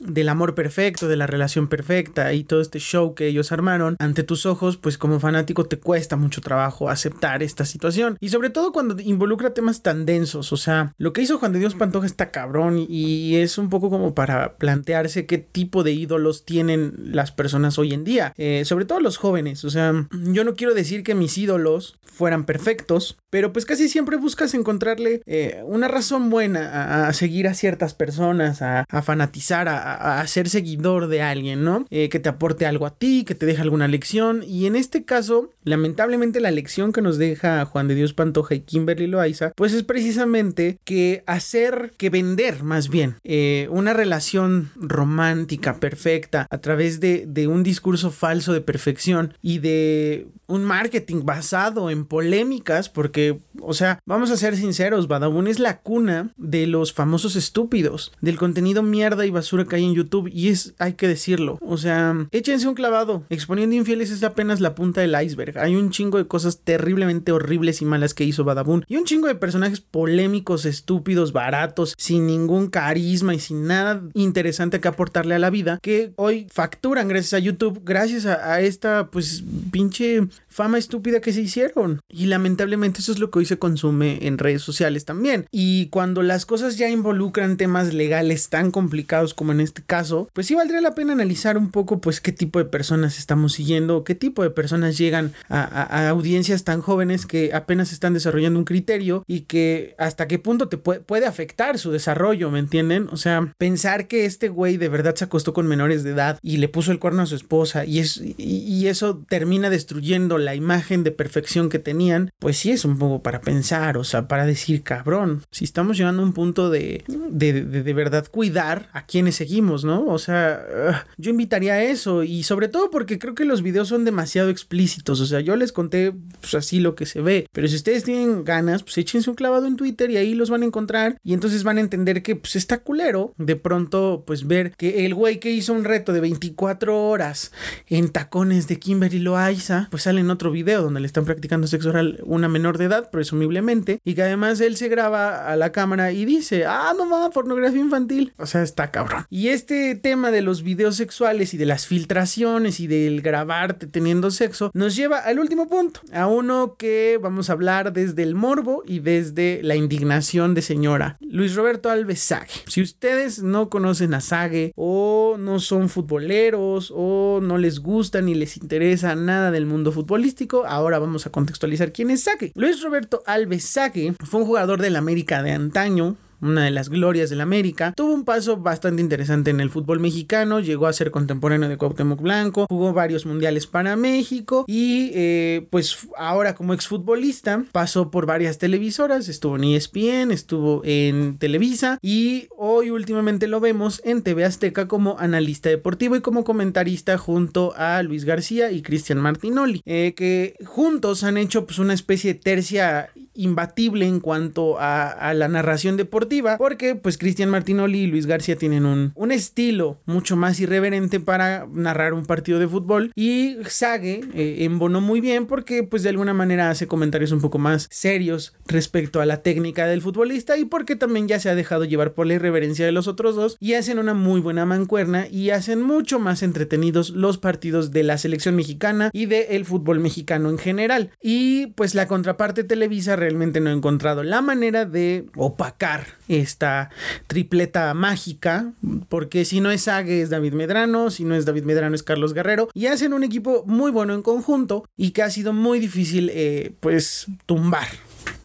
del amor perfecto, de la relación perfecta y todo este show que ellos armaron ante tus ojos, pues como fanático te cuesta mucho trabajo aceptar esta situación. Y sobre todo cuando involucra temas tan densos, o sea, lo que hizo Juan de Dios Pantoja está cabrón y es un poco como para plantearse qué tipo de ídolos tienen las personas hoy en día, eh, sobre todo los jóvenes, o sea, yo no quiero decir que mis ídolos fueran perfectos, pero pues casi siempre buscas encontrarle eh, una razón buena a, seguir a ciertas personas, a, a fanatizar, a, a, ser seguidor de alguien, ¿no? Eh, que te aporte algo a ti, que te deje alguna lección. Y en este caso, lamentablemente la lección que nos deja Juan de Dios Pantoja y Kimberly Loaiza, pues es precisamente que hacer, que vender más bien, eh, una relación romántica, perfecta, a través de, de un discurso falso de perfección y de un marketing basado en polémicas, porque, o sea, vamos a ser sinceros, Badabun es la cuna de los famosos estúpidos, del contenido mierda y basura que hay en YouTube, y es, hay que decirlo, o sea, échense un clavado, exponiendo infieles es apenas la punta del iceberg, hay un chingo de cosas terriblemente horribles y malas que hizo Badabun, y un chingo de personajes polémicos, estúpidos, baratos, sin ningún carisma y sin nada interesante que aportarle a la vida, que hoy facturan gracias a YouTube, gracias a, a esta, pues, pinche fama estúpida que se hicieron. Y lamentablemente eso es lo que hoy se consume en redes sociales también. Y cuando las cosas ya involucran temas legales tan complicados como en este caso, pues sí valdría la pena analizar un poco pues qué tipo de personas estamos siguiendo, qué tipo de personas llegan a, audiencias tan jóvenes que apenas están desarrollando un criterio y que hasta qué punto te puede, afectar su desarrollo, ¿me entienden? O sea, pensar que este güey de verdad se acostó con menores de edad y le puso el cuerno a su esposa y, y eso termina destruyendo la imagen de perfección que tenían, pues sí es un poco para pensar, o sea, para decir, cabrón, si estamos llegando a un punto de de, de, verdad cuidar a quienes seguimos, ¿no? O sea, yo invitaría a eso y sobre todo porque creo que los videos son demasiado explícitos, o sea, yo les conté pues así lo que se ve, pero si ustedes tienen ganas, pues échense un clavado en Twitter y ahí los van a encontrar y entonces van a entender que pues está culero de pronto pues ver que el güey que hizo un reto de 24 horas en tacones de Kimberly Loaiza, pues salen otro video donde le están practicando sexo oral una menor de edad, presumiblemente, y que además él se graba a la cámara y dice, ah, no mames, pornografía infantil. O sea, está cabrón. Y este tema de los videos sexuales y de las filtraciones y del grabarte teniendo sexo nos lleva al último punto, a uno que vamos a hablar desde el morbo y desde la indignación de señora Luis Roberto Alves Sague. Si ustedes no conocen a Sague o no son futboleros o no les gusta ni les interesa nada del mundo futbolístico, Ahora vamos a contextualizar quién es Saque. Luis Roberto Alves Saque fue un jugador del América de antaño, una de las glorias del América. Tuvo un paso bastante interesante en el fútbol mexicano, llegó a ser contemporáneo de Cuauhtémoc Blanco, jugó varios mundiales para México y eh, pues ahora como exfutbolista pasó por varias televisoras, estuvo en ESPN, estuvo en Televisa y hoy últimamente lo vemos en TV Azteca como analista deportivo y como comentarista junto a Luis García y Cristian Martinoli, eh, que juntos han hecho pues una especie de tercia imbatible en cuanto a, la narración deportiva, porque pues Cristian Martinoli y Luis García tienen un, un, estilo mucho más irreverente para narrar un partido de fútbol. Y Sage eh, embonó muy bien porque pues de alguna manera hace comentarios un poco más serios respecto a la técnica del futbolista y porque también ya se ha dejado llevar por la irreverencia de los otros dos y hacen una muy buena mancuerna y hacen mucho más entretenidos los partidos de la selección mexicana y del fútbol mexicano en general. Y pues la contraparte Televisa realmente no he encontrado. La manera de opacar esta tripleta mágica, porque si no es Sage es David Medrano, si no es David Medrano es Carlos Guerrero, y hacen un equipo muy bueno en conjunto y que ha sido muy difícil eh, pues tumbar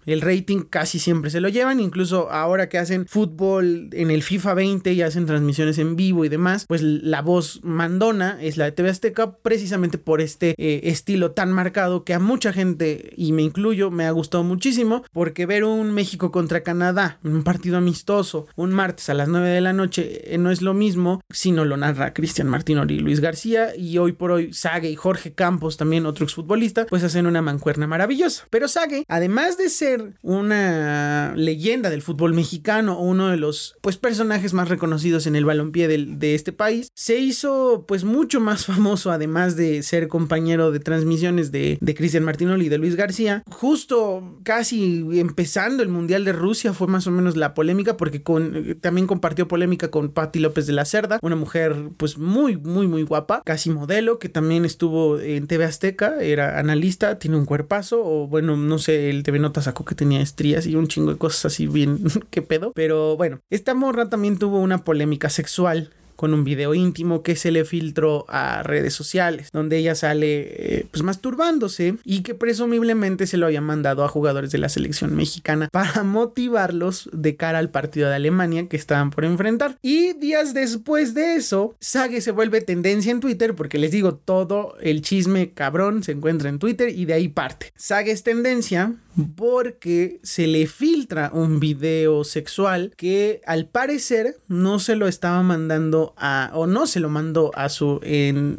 el rating casi siempre se lo llevan, incluso ahora que hacen fútbol en el FIFA 20 y hacen transmisiones en vivo y demás, pues la voz mandona es la de TV Azteca precisamente por este eh, estilo tan marcado que a mucha gente, y me incluyo, me ha gustado muchísimo, porque ver un México contra Canadá, un partido amistoso, un martes a las 9 de la noche, eh, no es lo mismo si no lo narra Cristian Martínez y Luis García, y hoy por hoy Sage y Jorge Campos, también otro exfutbolista, pues hacen una mancuerna maravillosa. Pero Sage, además de ser una leyenda del fútbol mexicano, uno de los pues personajes más reconocidos en el balompié de, este país, se hizo pues mucho más famoso además de ser compañero de transmisiones de, de Cristian Martinoli y de Luis García. Justo casi empezando el Mundial de Rusia fue más o menos la polémica porque con, también compartió polémica con Patti López de la Cerda, una mujer pues muy muy muy guapa, casi modelo que también estuvo en TV Azteca, era analista, tiene un cuerpazo o bueno, no sé, el TV Nota sacó que tenía estrías y un chingo de cosas así bien, qué pedo. Pero bueno, esta morra también tuvo una polémica sexual con un video íntimo que se le filtró a redes sociales, donde ella sale eh, pues masturbándose y que presumiblemente se lo había mandado a jugadores de la selección mexicana para motivarlos de cara al partido de Alemania que estaban por enfrentar. Y días después de eso, Sage se vuelve tendencia en Twitter porque les digo, todo el chisme cabrón se encuentra en Twitter y de ahí parte. Sage es tendencia porque se le filtra un video sexual que al parecer no se lo estaba mandando a o no se lo mandó a su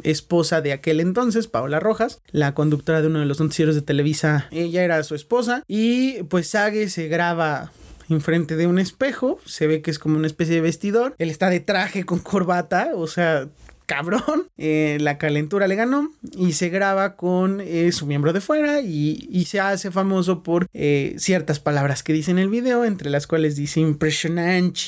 esposa de aquel entonces, Paola Rojas, la conductora de uno de los noticieros de Televisa. Ella era su esposa y pues Sage se graba enfrente de un espejo, se ve que es como una especie de vestidor, él está de traje con corbata, o sea, cabrón. Eh, la calentura le ganó y se graba con eh, su miembro de fuera y, se hace famoso por eh, ciertas palabras que dice en el video, entre las cuales dice impresionante,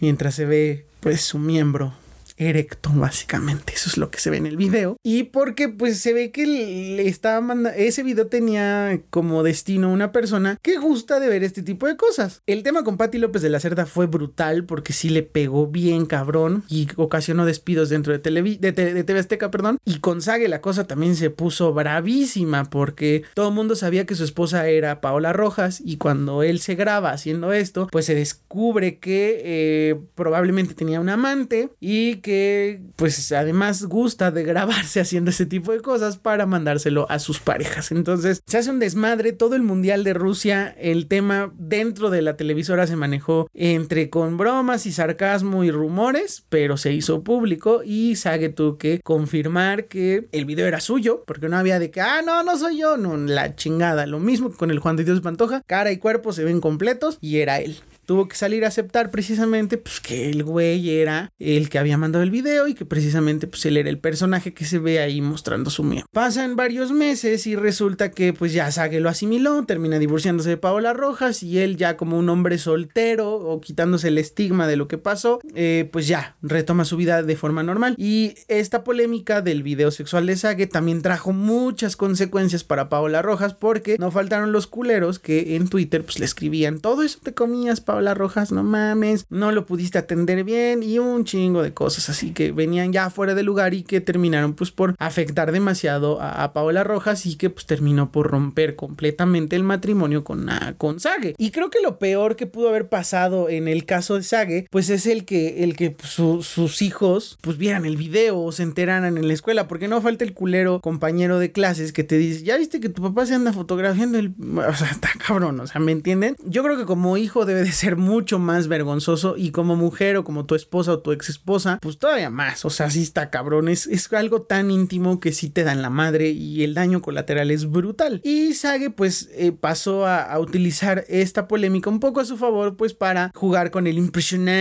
mientras se ve pues su miembro erecto, básicamente. Eso es lo que se ve en el video. Y porque pues se ve que le estaba mandando, ese video tenía como destino una persona que gusta de ver este tipo de cosas. El tema con Patti López de la Cerda fue brutal porque sí le pegó bien cabrón y ocasionó despidos dentro de, de, de, TV Azteca, perdón. Y con Sage la cosa también se puso bravísima porque todo el mundo sabía que su esposa era Paola Rojas y cuando él se graba haciendo esto, pues se descubre que eh, probablemente tenía un amante y que pues además gusta de grabarse haciendo ese tipo de cosas para mandárselo a sus parejas. Entonces se hace un desmadre, todo el Mundial de Rusia, el tema dentro de la televisora se manejó entre con bromas y sarcasmo y rumores, pero se hizo público y Sage tuvo que confirmar que el video era suyo, porque no había de que, ah, no, no soy yo, no, la chingada, lo mismo con el Juan de Dios Pantoja, cara y cuerpo se ven completos y era él tuvo que salir a aceptar precisamente pues que el güey era el que había mandado el video y que precisamente pues él era el personaje que se ve ahí mostrando su miedo. Pasan varios meses y resulta que pues ya Sage lo asimiló, termina divorciándose de Paola Rojas y él ya como un hombre soltero o quitándose el estigma de lo que pasó, eh, pues ya retoma su vida de forma normal. Y esta polémica del video sexual de Sage también trajo muchas consecuencias para Paola Rojas porque no faltaron los culeros que en Twitter pues le escribían todo eso te comías Paola Paola Rojas, no mames, no lo pudiste atender bien y un chingo de cosas así que venían ya fuera de lugar y que terminaron pues por afectar demasiado a, Paola Rojas y que pues terminó por romper completamente el matrimonio con, uh, con Sage. Y creo que lo peor que pudo haber pasado en el caso de Sage pues es el que, el que pues, sus hijos pues vieran el video o se enteraran en la escuela porque no falta el culero compañero de clases que te dice, ya viste que tu papá se anda fotografiando el... O sea, está cabrón, o sea, ¿me entienden? Yo creo que como hijo debe de ser mucho más vergonzoso y como mujer o como tu esposa o tu ex esposa, pues todavía más, o sea, sí está cabrón, es, algo tan íntimo que sí te dan la madre y el daño colateral es brutal. Y Sage pues eh, pasó a, utilizar esta polémica un poco a su favor pues para jugar con el impresionante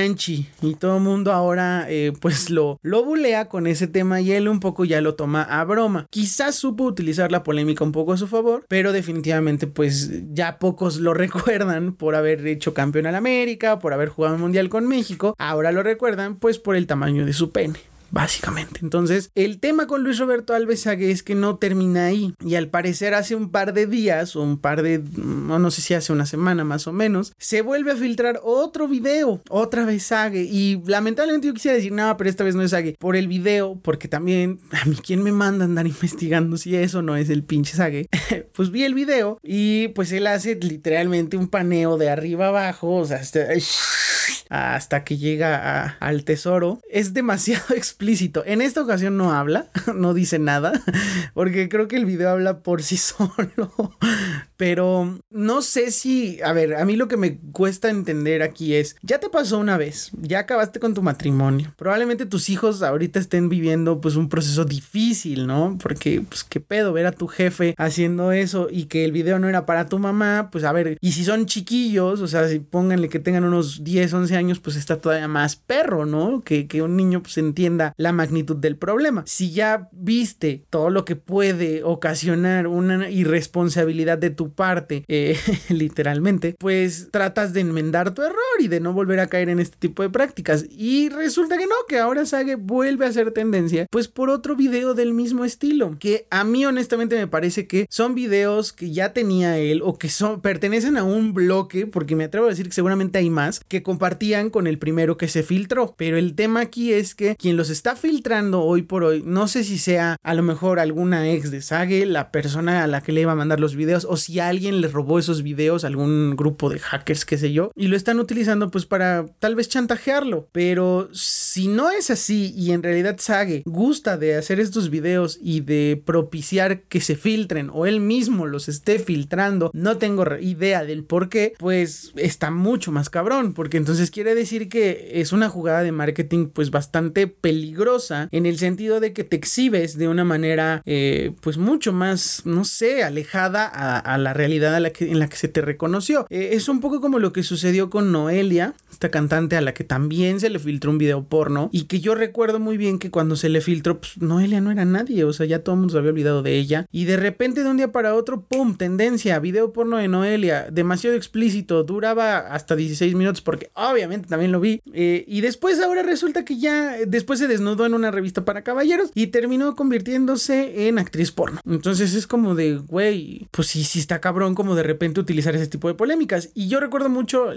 y todo el mundo ahora eh, pues lo, lo bulea con ese tema y él un poco ya lo toma a broma. Quizás supo utilizar la polémica un poco a su favor, pero definitivamente pues ya pocos lo recuerdan por haber hecho campeón a América, por haber jugado el Mundial con México, ahora lo recuerdan pues por el tamaño de su pene. Básicamente. Entonces, el tema con Luis Roberto Alves Sague es que no termina ahí. Y al parecer hace un par de días, o un par de, no, no sé si hace una semana más o menos, se vuelve a filtrar otro video, otra vez Sague. Y lamentablemente yo quisiera decir, no, pero esta vez no es Sague, por el video, porque también a mí, ¿quién me manda andar investigando si eso no es el pinche Sague? pues vi el video y pues él hace literalmente un paneo de arriba abajo, o sea, este, hasta que llega al tesoro. Es demasiado explícito. En esta ocasión no habla, no dice nada, porque creo que el video habla por sí solo. Pero no sé si, a ver, a mí lo que me cuesta entender aquí es, ya te pasó una vez, ya acabaste con tu matrimonio. Probablemente tus hijos ahorita estén viviendo pues un proceso difícil, ¿no? Porque pues qué pedo ver a tu jefe haciendo eso y que el video no era para tu mamá, pues a ver, y si son chiquillos, o sea, si pónganle que tengan unos 10, 11 años, pues está todavía más perro, ¿no? Que, que un niño pues entienda la magnitud del problema. Si ya viste todo lo que puede ocasionar una irresponsabilidad de tu parte, eh, literalmente, pues tratas de enmendar tu error y de no volver a caer en este tipo de prácticas. Y resulta que no, que ahora Sage vuelve a ser tendencia, pues por otro video del mismo estilo, que a mí honestamente me parece que son videos que ya tenía él o que son, pertenecen a un bloque, porque me atrevo a decir que seguramente hay más, que con el primero que se filtró. Pero el tema aquí es que quien los está filtrando hoy por hoy, no sé si sea a lo mejor alguna ex de Sage, la persona a la que le iba a mandar los videos, o si alguien le robó esos videos, algún grupo de hackers, qué sé yo, y lo están utilizando pues para tal vez chantajearlo. Pero si no es así y en realidad Sage gusta de hacer estos videos y de propiciar que se filtren o él mismo los esté filtrando, no tengo idea del por qué, pues está mucho más cabrón, porque entonces quiere decir que es una jugada de marketing pues bastante peligrosa en el sentido de que te exhibes de una manera eh, pues mucho más, no sé, alejada a, la realidad en la que se te reconoció. Eh, es un poco como lo que sucedió con Noelia, esta cantante a la que también se le filtró un video porno y que yo recuerdo muy bien que cuando se le filtró, pues Noelia no era nadie, o sea, ya todo el mundo se había olvidado de ella y de repente de un día para otro, ¡pum! Tendencia, video porno de Noelia, demasiado explícito, duraba hasta 16 minutos porque obviamente también lo vi eh, y después ahora resulta que ya después se desnudó en una revista para caballeros y terminó convirtiéndose en actriz porno. Entonces es como de, güey, pues sí, sí está cabrón como de repente utilizar ese tipo de polémicas. Y yo recuerdo mucho,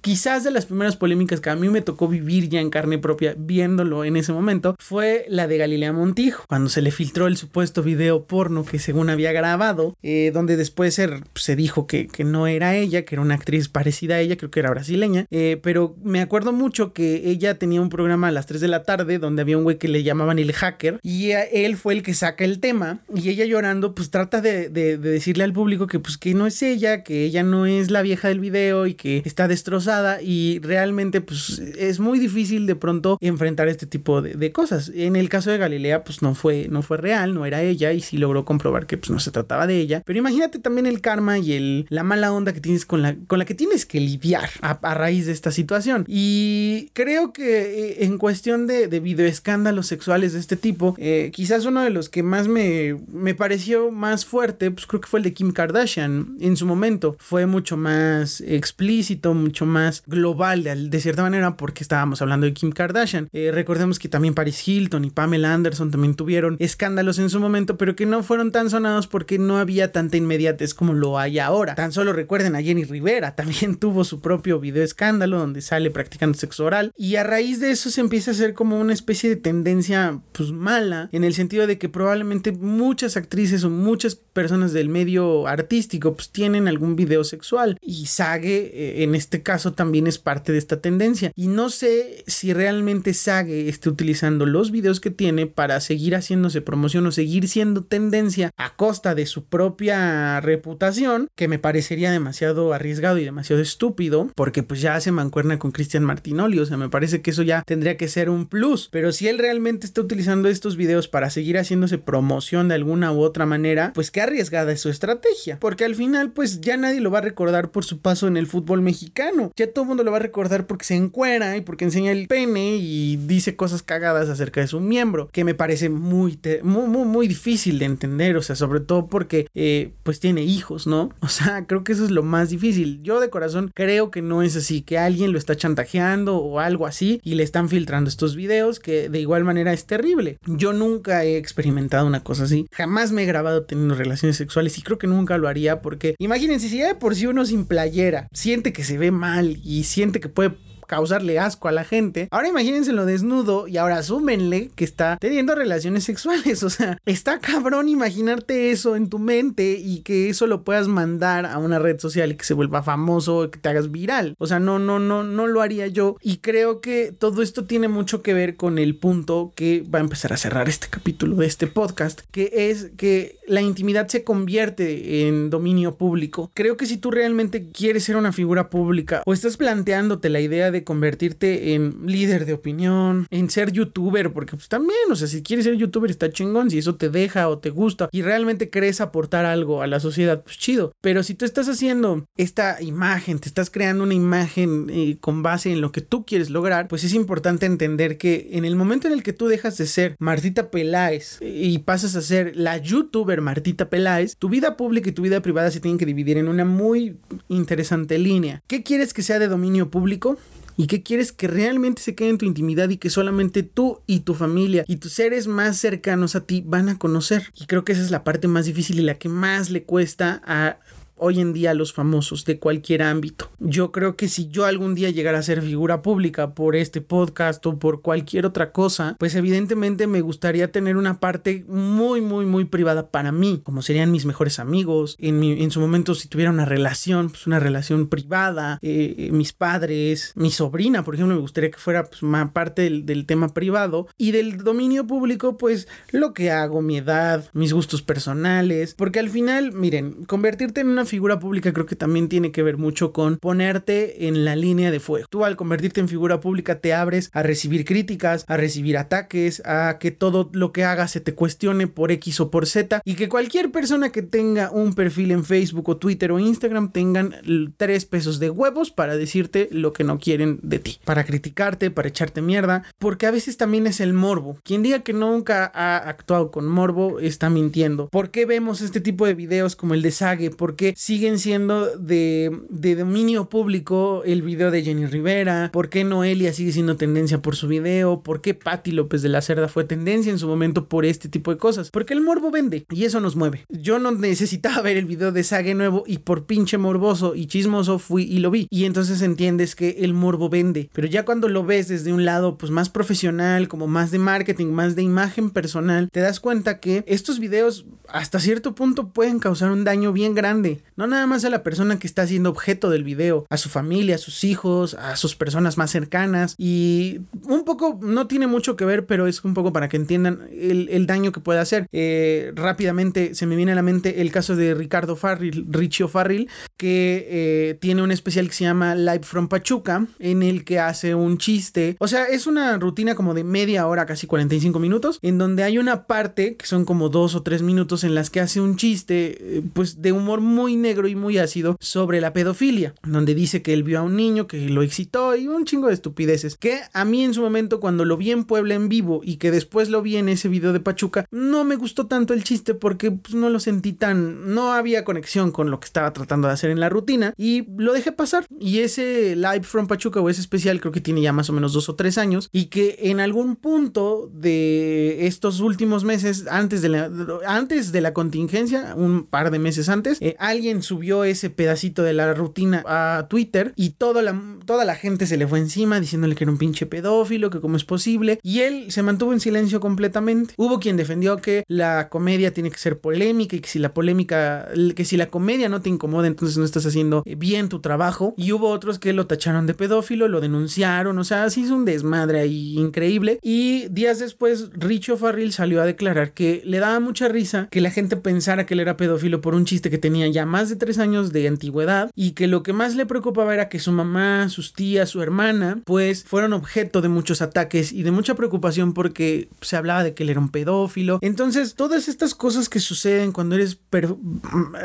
quizás de las primeras polémicas que a mí me tocó vivir ya en carne propia viéndolo en ese momento, fue la de Galilea Montijo, cuando se le filtró el supuesto video porno que según había grabado, eh, donde después se, dijo que, que, no era ella, que era una actriz parecida a ella, creo que era brasileña, eh, pero me acuerdo mucho que ella tenía un programa a las 3 de la tarde donde había un güey que le llamaban el hacker y él fue el que saca el tema y ella llorando pues trata de, de decirle al público que pues que no es ella, que ella no es la vieja del video y que está destrozada y realmente pues es muy difícil de pronto enfrentar este tipo de, cosas. En el caso de Galilea pues no fue, no fue real, no era ella y sí logró comprobar que pues no se trataba de ella. Pero imagínate también el karma y el, la mala onda que tienes con la, con la que tienes que lidiar a, raíz de esta situación. Y creo que eh, en cuestión de, de videoescándalos sexuales de este tipo, eh, quizás uno de los que más me, me pareció más fuerte, pues creo que fue el de Kim Kardashian en su momento fue mucho más explícito, mucho más global de, cierta manera porque estábamos hablando de Kim Kardashian. Eh, recordemos que también Paris Hilton y Pamela Anderson también tuvieron escándalos en su momento, pero que no fueron tan sonados porque no había tanta inmediatez como lo hay ahora. Tan solo recuerden a Jenny Rivera, también tuvo su propio video escándalo donde sale practicando sexo oral. Y a raíz de eso se empieza a hacer como una especie de tendencia pues mala en el sentido de que probablemente muchas actrices o muchas personas del medio artístico pues tienen algún video sexual. Y Sage eh, en este caso también es parte de esta tendencia. Y no sé si realmente Sage esté utilizando los videos que tiene para seguir haciéndose promoción o seguir siendo tendencia a costa de su propia reputación que me parecería demasiado arriesgado y demasiado estúpido porque pues ya hace mancuerna con Cristian Martinoli. O sea me parece que eso ya tendría que ser un plus. Pero si él realmente está utilizando estos videos para seguir haciéndose promoción de alguna u otra manera pues qué arriesgada es su estrategia, porque al final pues ya nadie lo va a recordar por su paso en el fútbol mexicano, ya todo el mundo lo va a recordar porque se encuera y porque enseña el pene y dice cosas cagadas acerca de su miembro, que me parece muy, muy, muy, muy difícil de entender, o sea, sobre todo porque eh, pues tiene hijos, ¿no? O sea, creo que eso es lo más difícil. Yo de corazón creo que no es así, que alguien lo está chantajeando o algo así y le están filtrando estos videos, que de igual manera es terrible. Yo nunca he experimentado una cosa así, jamás me he grabado teniendo relaciones sexuales y creo que nunca lo haría porque imagínense si ya de por sí uno sin playera siente que se ve mal y siente que puede causarle asco a la gente. Ahora imagínense lo desnudo y ahora asúmenle que está teniendo relaciones sexuales. O sea, está cabrón imaginarte eso en tu mente y que eso lo puedas mandar a una red social y que se vuelva famoso, que te hagas viral. O sea, no, no, no, no lo haría yo. Y creo que todo esto tiene mucho que ver con el punto que va a empezar a cerrar este capítulo de este podcast, que es que la intimidad se convierte en dominio público. Creo que si tú realmente quieres ser una figura pública o estás planteándote la idea de convertirte en líder de opinión, en ser youtuber, porque pues también, o sea, si quieres ser youtuber está chingón, si eso te deja o te gusta y realmente crees aportar algo a la sociedad, pues chido. Pero si tú estás haciendo esta imagen, te estás creando una imagen eh, con base en lo que tú quieres lograr, pues es importante entender que en el momento en el que tú dejas de ser Martita Peláez y pasas a ser la youtuber Martita Peláez, tu vida pública y tu vida privada se tienen que dividir en una muy interesante línea. ¿Qué quieres que sea de dominio público? Y que quieres que realmente se quede en tu intimidad y que solamente tú y tu familia y tus seres más cercanos a ti van a conocer. Y creo que esa es la parte más difícil y la que más le cuesta a hoy en día los famosos de cualquier ámbito. Yo creo que si yo algún día llegara a ser figura pública por este podcast o por cualquier otra cosa, pues evidentemente me gustaría tener una parte muy, muy, muy privada para mí, como serían mis mejores amigos, en, en su momento si tuviera una relación, pues una relación privada, eh, eh, mis padres, mi sobrina, por ejemplo, me gustaría que fuera pues, más parte del, del tema privado y del dominio público, pues lo que hago, mi edad, mis gustos personales, porque al final, miren, convertirte en una figura pública creo que también tiene que ver mucho con ponerte en la línea de fuego. Tú al convertirte en figura pública te abres a recibir críticas, a recibir ataques, a que todo lo que hagas se te cuestione por X o por Z y que cualquier persona que tenga un perfil en Facebook o Twitter o Instagram tengan tres pesos de huevos para decirte lo que no quieren de ti, para criticarte, para echarte mierda, porque a veces también es el morbo. Quien diga que nunca ha actuado con morbo está mintiendo. ¿Por qué vemos este tipo de videos como el de Sage? ¿Por qué siguen siendo de, dominio público el video de Jenny Rivera, por qué Noelia sigue siendo tendencia por su video, por qué Patti López de la Cerda fue tendencia en su momento por este tipo de cosas, porque el morbo vende y eso nos mueve. Yo no necesitaba ver el video de Sage nuevo y por pinche morboso y chismoso fui y lo vi. Y entonces entiendes que el morbo vende, pero ya cuando lo ves desde un lado pues más profesional, como más de marketing, más de imagen personal, te das cuenta que estos videos hasta cierto punto pueden causar un daño bien grande no nada más a la persona que está siendo objeto del video, a su familia, a sus hijos, a sus personas más cercanas. Y un poco, no tiene mucho que ver, pero es un poco para que entiendan el, daño que puede hacer. Eh, rápidamente se me viene a la mente el caso de Ricardo Farril, Richio Farril, que eh, tiene un especial que se llama Live from Pachuca, en el que hace un chiste. O sea, es una rutina como de media hora, casi 45 minutos, en donde hay una parte que son como dos o tres minutos en las que hace un chiste, eh, pues de humor muy negro y muy ácido sobre la pedofilia, donde dice que él vio a un niño que lo excitó y un chingo de estupideces. Que a mí en su momento, cuando lo vi en Puebla en vivo y que después lo vi en ese video de Pachuca, no me gustó tanto el chiste porque pues, no lo sentí tan. No había conexión con lo que estaba tratando de hacer en la rutina y lo dejé pasar. Y ese live from Pachuca o ese especial creo que tiene ya más o menos dos o tres años y que en algún punto de estos últimos meses, antes de la, antes de la contingencia, un par de meses antes, eh, alguien subió ese pedacito de la rutina a Twitter y toda la, toda la gente se le fue encima diciéndole que era un pinche pedófilo, que cómo es posible. Y él se mantuvo en silencio completamente. Hubo quien defendió que la comedia tiene que ser polémica y que si la polémica, que si la comedia no te incomoda, entonces no estás haciendo bien tu trabajo. Y hubo otros que lo tacharon de pedófilo, lo denunciaron, o sea, así es un desmadre ahí increíble. Y días después, Richo Farril salió a declarar que le daba mucha risa que la gente pensara que él era pedófilo por un chiste que tenía ya más más de tres años de antigüedad y que lo que más le preocupaba era que su mamá, sus tías, su hermana, pues fueron objeto de muchos ataques y de mucha preocupación porque se hablaba de que él era un pedófilo. Entonces, todas estas cosas que suceden cuando eres,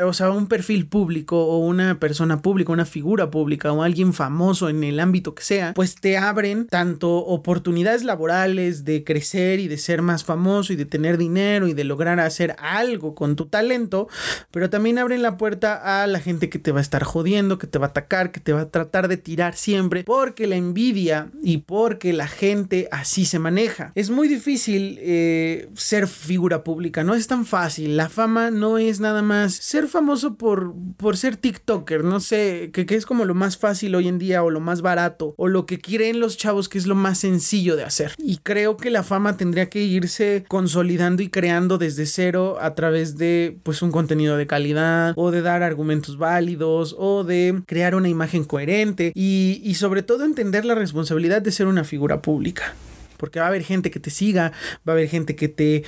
o sea, un perfil público o una persona pública, una figura pública o alguien famoso en el ámbito que sea, pues te abren tanto oportunidades laborales de crecer y de ser más famoso y de tener dinero y de lograr hacer algo con tu talento, pero también abren la puerta a la gente que te va a estar jodiendo, que te va a atacar, que te va a tratar de tirar siempre, porque la envidia y porque la gente así se maneja. Es muy difícil eh, ser figura pública, no es tan fácil. La fama no es nada más ser famoso por, por ser TikToker, no sé, que, es como lo más fácil hoy en día o lo más barato o lo que creen los chavos que es lo más sencillo de hacer. Y creo que la fama tendría que irse consolidando y creando desde cero a través de pues un contenido de calidad o de dar argumentos válidos o de crear una imagen coherente y, y sobre todo entender la responsabilidad de ser una figura pública porque va a haber gente que te siga, va a haber gente que te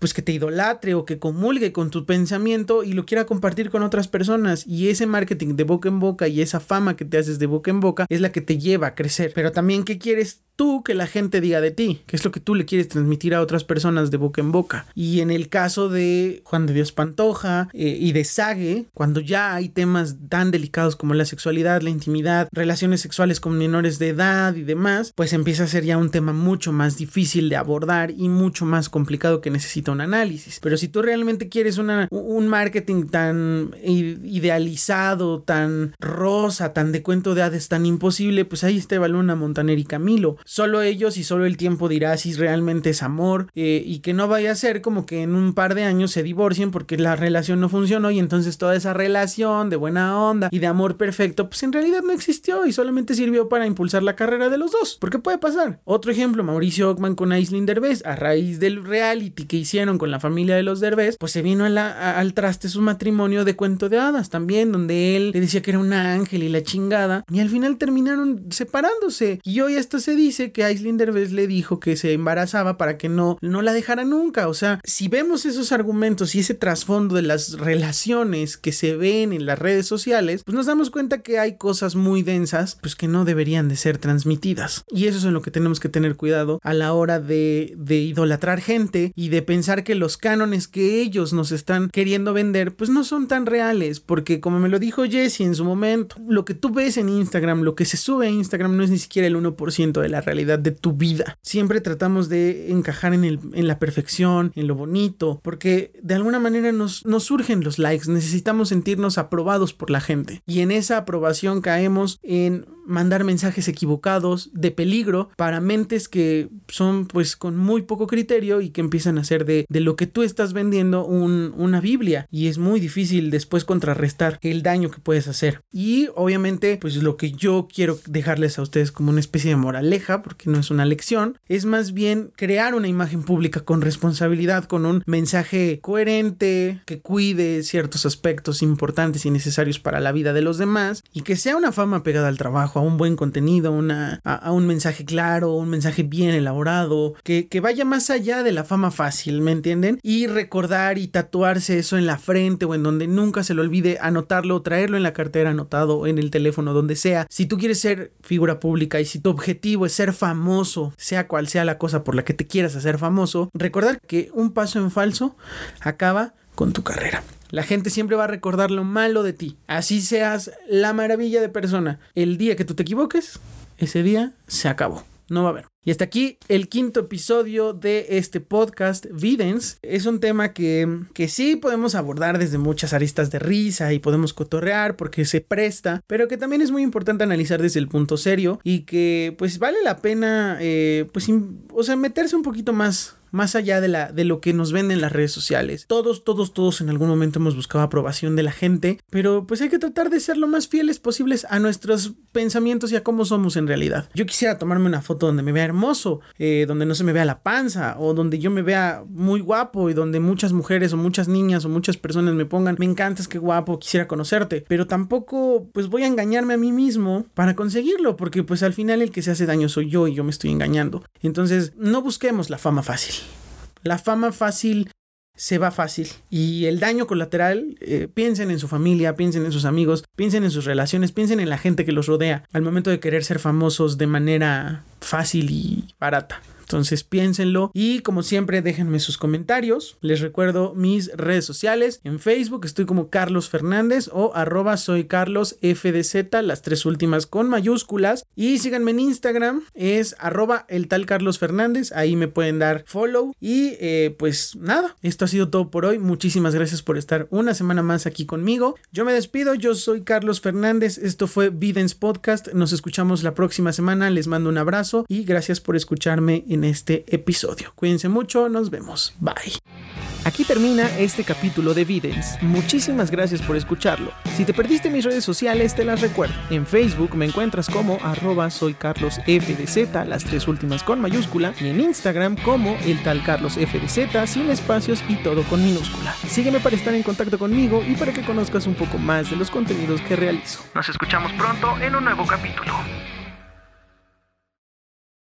pues que te idolatre o que comulgue con tu pensamiento y lo quiera compartir con otras personas. Y ese marketing de boca en boca y esa fama que te haces de boca en boca es la que te lleva a crecer. Pero también, ¿qué quieres tú que la gente diga de ti? ¿Qué es lo que tú le quieres transmitir a otras personas de boca en boca? Y en el caso de Juan de Dios Pantoja eh, y de Sage, cuando ya hay temas tan delicados como la sexualidad, la intimidad, relaciones sexuales con menores de edad y demás, pues empieza a ser ya un tema mucho más difícil de abordar y mucho más complicado que necesita un análisis. Pero si tú realmente quieres una, un marketing tan idealizado, tan rosa, tan de cuento de hadas, tan imposible, pues ahí está Luna, Montaner y Camilo. Solo ellos y solo el tiempo dirá si realmente es amor eh, y que no vaya a ser como que en un par de años se divorcien porque la relación no funcionó y entonces toda esa relación de buena onda y de amor perfecto, pues en realidad no existió y solamente sirvió para impulsar la carrera de los dos. ¿Por qué puede pasar? Otro ejemplo, Mauricio Ockman con Aislinn Derbez, a raíz del reality que hicieron con la familia de los Derbez, pues se vino al traste su matrimonio de cuento de hadas también, donde él le decía que era un ángel y la chingada, y al final terminaron separándose. Y hoy esto se dice que Aislinn Derbez le dijo que se embarazaba para que no, no la dejara nunca. O sea, si vemos esos argumentos y ese trasfondo de las relaciones que se ven en las redes sociales, pues nos damos cuenta que hay cosas muy densas, pues que no deberían de ser transmitidas. Y eso es en lo que tenemos que tener cuidado a la hora de, de idolatrar gente y de pensar que los cánones que ellos nos están queriendo vender pues no son tan reales porque como me lo dijo Jesse en su momento lo que tú ves en Instagram lo que se sube a Instagram no es ni siquiera el 1% de la realidad de tu vida. Siempre tratamos de encajar en, el, en la perfección en lo bonito porque de alguna manera nos, nos surgen los likes. Necesitamos sentirnos aprobados por la gente. Y en esa aprobación caemos en mandar mensajes equivocados de peligro para mentes que son pues con muy poco criterio y que empiezan a ser de, de lo que tú estás vendiendo una Biblia. Y es muy difícil después contrarrestar el daño que puedes hacer. Y obviamente pues lo que yo quiero dejarles a ustedes como una especie de moraleja porque no es una lección es más bien crear una imagen pública con responsabilidad con un mensaje coherente que cuide ciertos aspectos importantes y necesarios para la vida de los demás y que sea una fama pegada al trabajo a un buen contenido, una, a, un mensaje claro, un mensaje bien elaborado, que, que vaya más allá de la fama fácil, ¿me entienden? Y recordar y tatuarse eso en la frente o en donde nunca se le olvide anotarlo, traerlo en la cartera anotado, en el teléfono, donde sea. Si tú quieres ser figura pública y si tu objetivo es ser famoso, sea cual sea la cosa por la que te quieras hacer famoso, recordar que un paso en falso acaba con tu carrera. La gente siempre va a recordar lo malo de ti. Así seas la maravilla de persona. El día que tú te equivoques, ese día se acabó. No va a haber. Y hasta aquí el quinto episodio de este podcast, Videns. Es un tema que, que sí podemos abordar desde muchas aristas de risa y podemos cotorrear porque se presta, pero que también es muy importante analizar desde el punto serio y que pues vale la pena, eh, pues, o sea, meterse un poquito más más allá de, la, de lo que nos venden en las redes sociales. Todos, todos, todos en algún momento hemos buscado aprobación de la gente, pero pues hay que tratar de ser lo más fieles posibles a nuestros pensamientos y a cómo somos en realidad. Yo quisiera tomarme una foto donde me vea hermoso, eh, donde no se me vea la panza, o donde yo me vea muy guapo y donde muchas mujeres o muchas niñas o muchas personas me pongan, me encantas, qué guapo, quisiera conocerte, pero tampoco pues voy a engañarme a mí mismo para conseguirlo, porque pues al final el que se hace daño soy yo y yo me estoy engañando. Entonces, no busquemos la fama fácil. La fama fácil se va fácil. Y el daño colateral, eh, piensen en su familia, piensen en sus amigos, piensen en sus relaciones, piensen en la gente que los rodea al momento de querer ser famosos de manera fácil y barata. Entonces piénsenlo y como siempre déjenme sus comentarios. Les recuerdo mis redes sociales. En Facebook estoy como Carlos Fernández o arroba soy Carlos FDZ, las tres últimas con mayúsculas. Y síganme en Instagram, es arroba el tal Carlos Fernández. Ahí me pueden dar follow. Y eh, pues nada, esto ha sido todo por hoy. Muchísimas gracias por estar una semana más aquí conmigo. Yo me despido, yo soy Carlos Fernández. Esto fue Videns Podcast. Nos escuchamos la próxima semana. Les mando un abrazo y gracias por escucharme en este episodio. Cuídense mucho, nos vemos. Bye. Aquí termina este capítulo de Videns. Muchísimas gracias por escucharlo. Si te perdiste mis redes sociales, te las recuerdo. En Facebook me encuentras como arroba soy Carlos FDZ, las tres últimas con mayúscula, y en Instagram como el tal Carlos FDZ, sin espacios y todo con minúscula. Sígueme para estar en contacto conmigo y para que conozcas un poco más de los contenidos que realizo. Nos escuchamos pronto en un nuevo capítulo.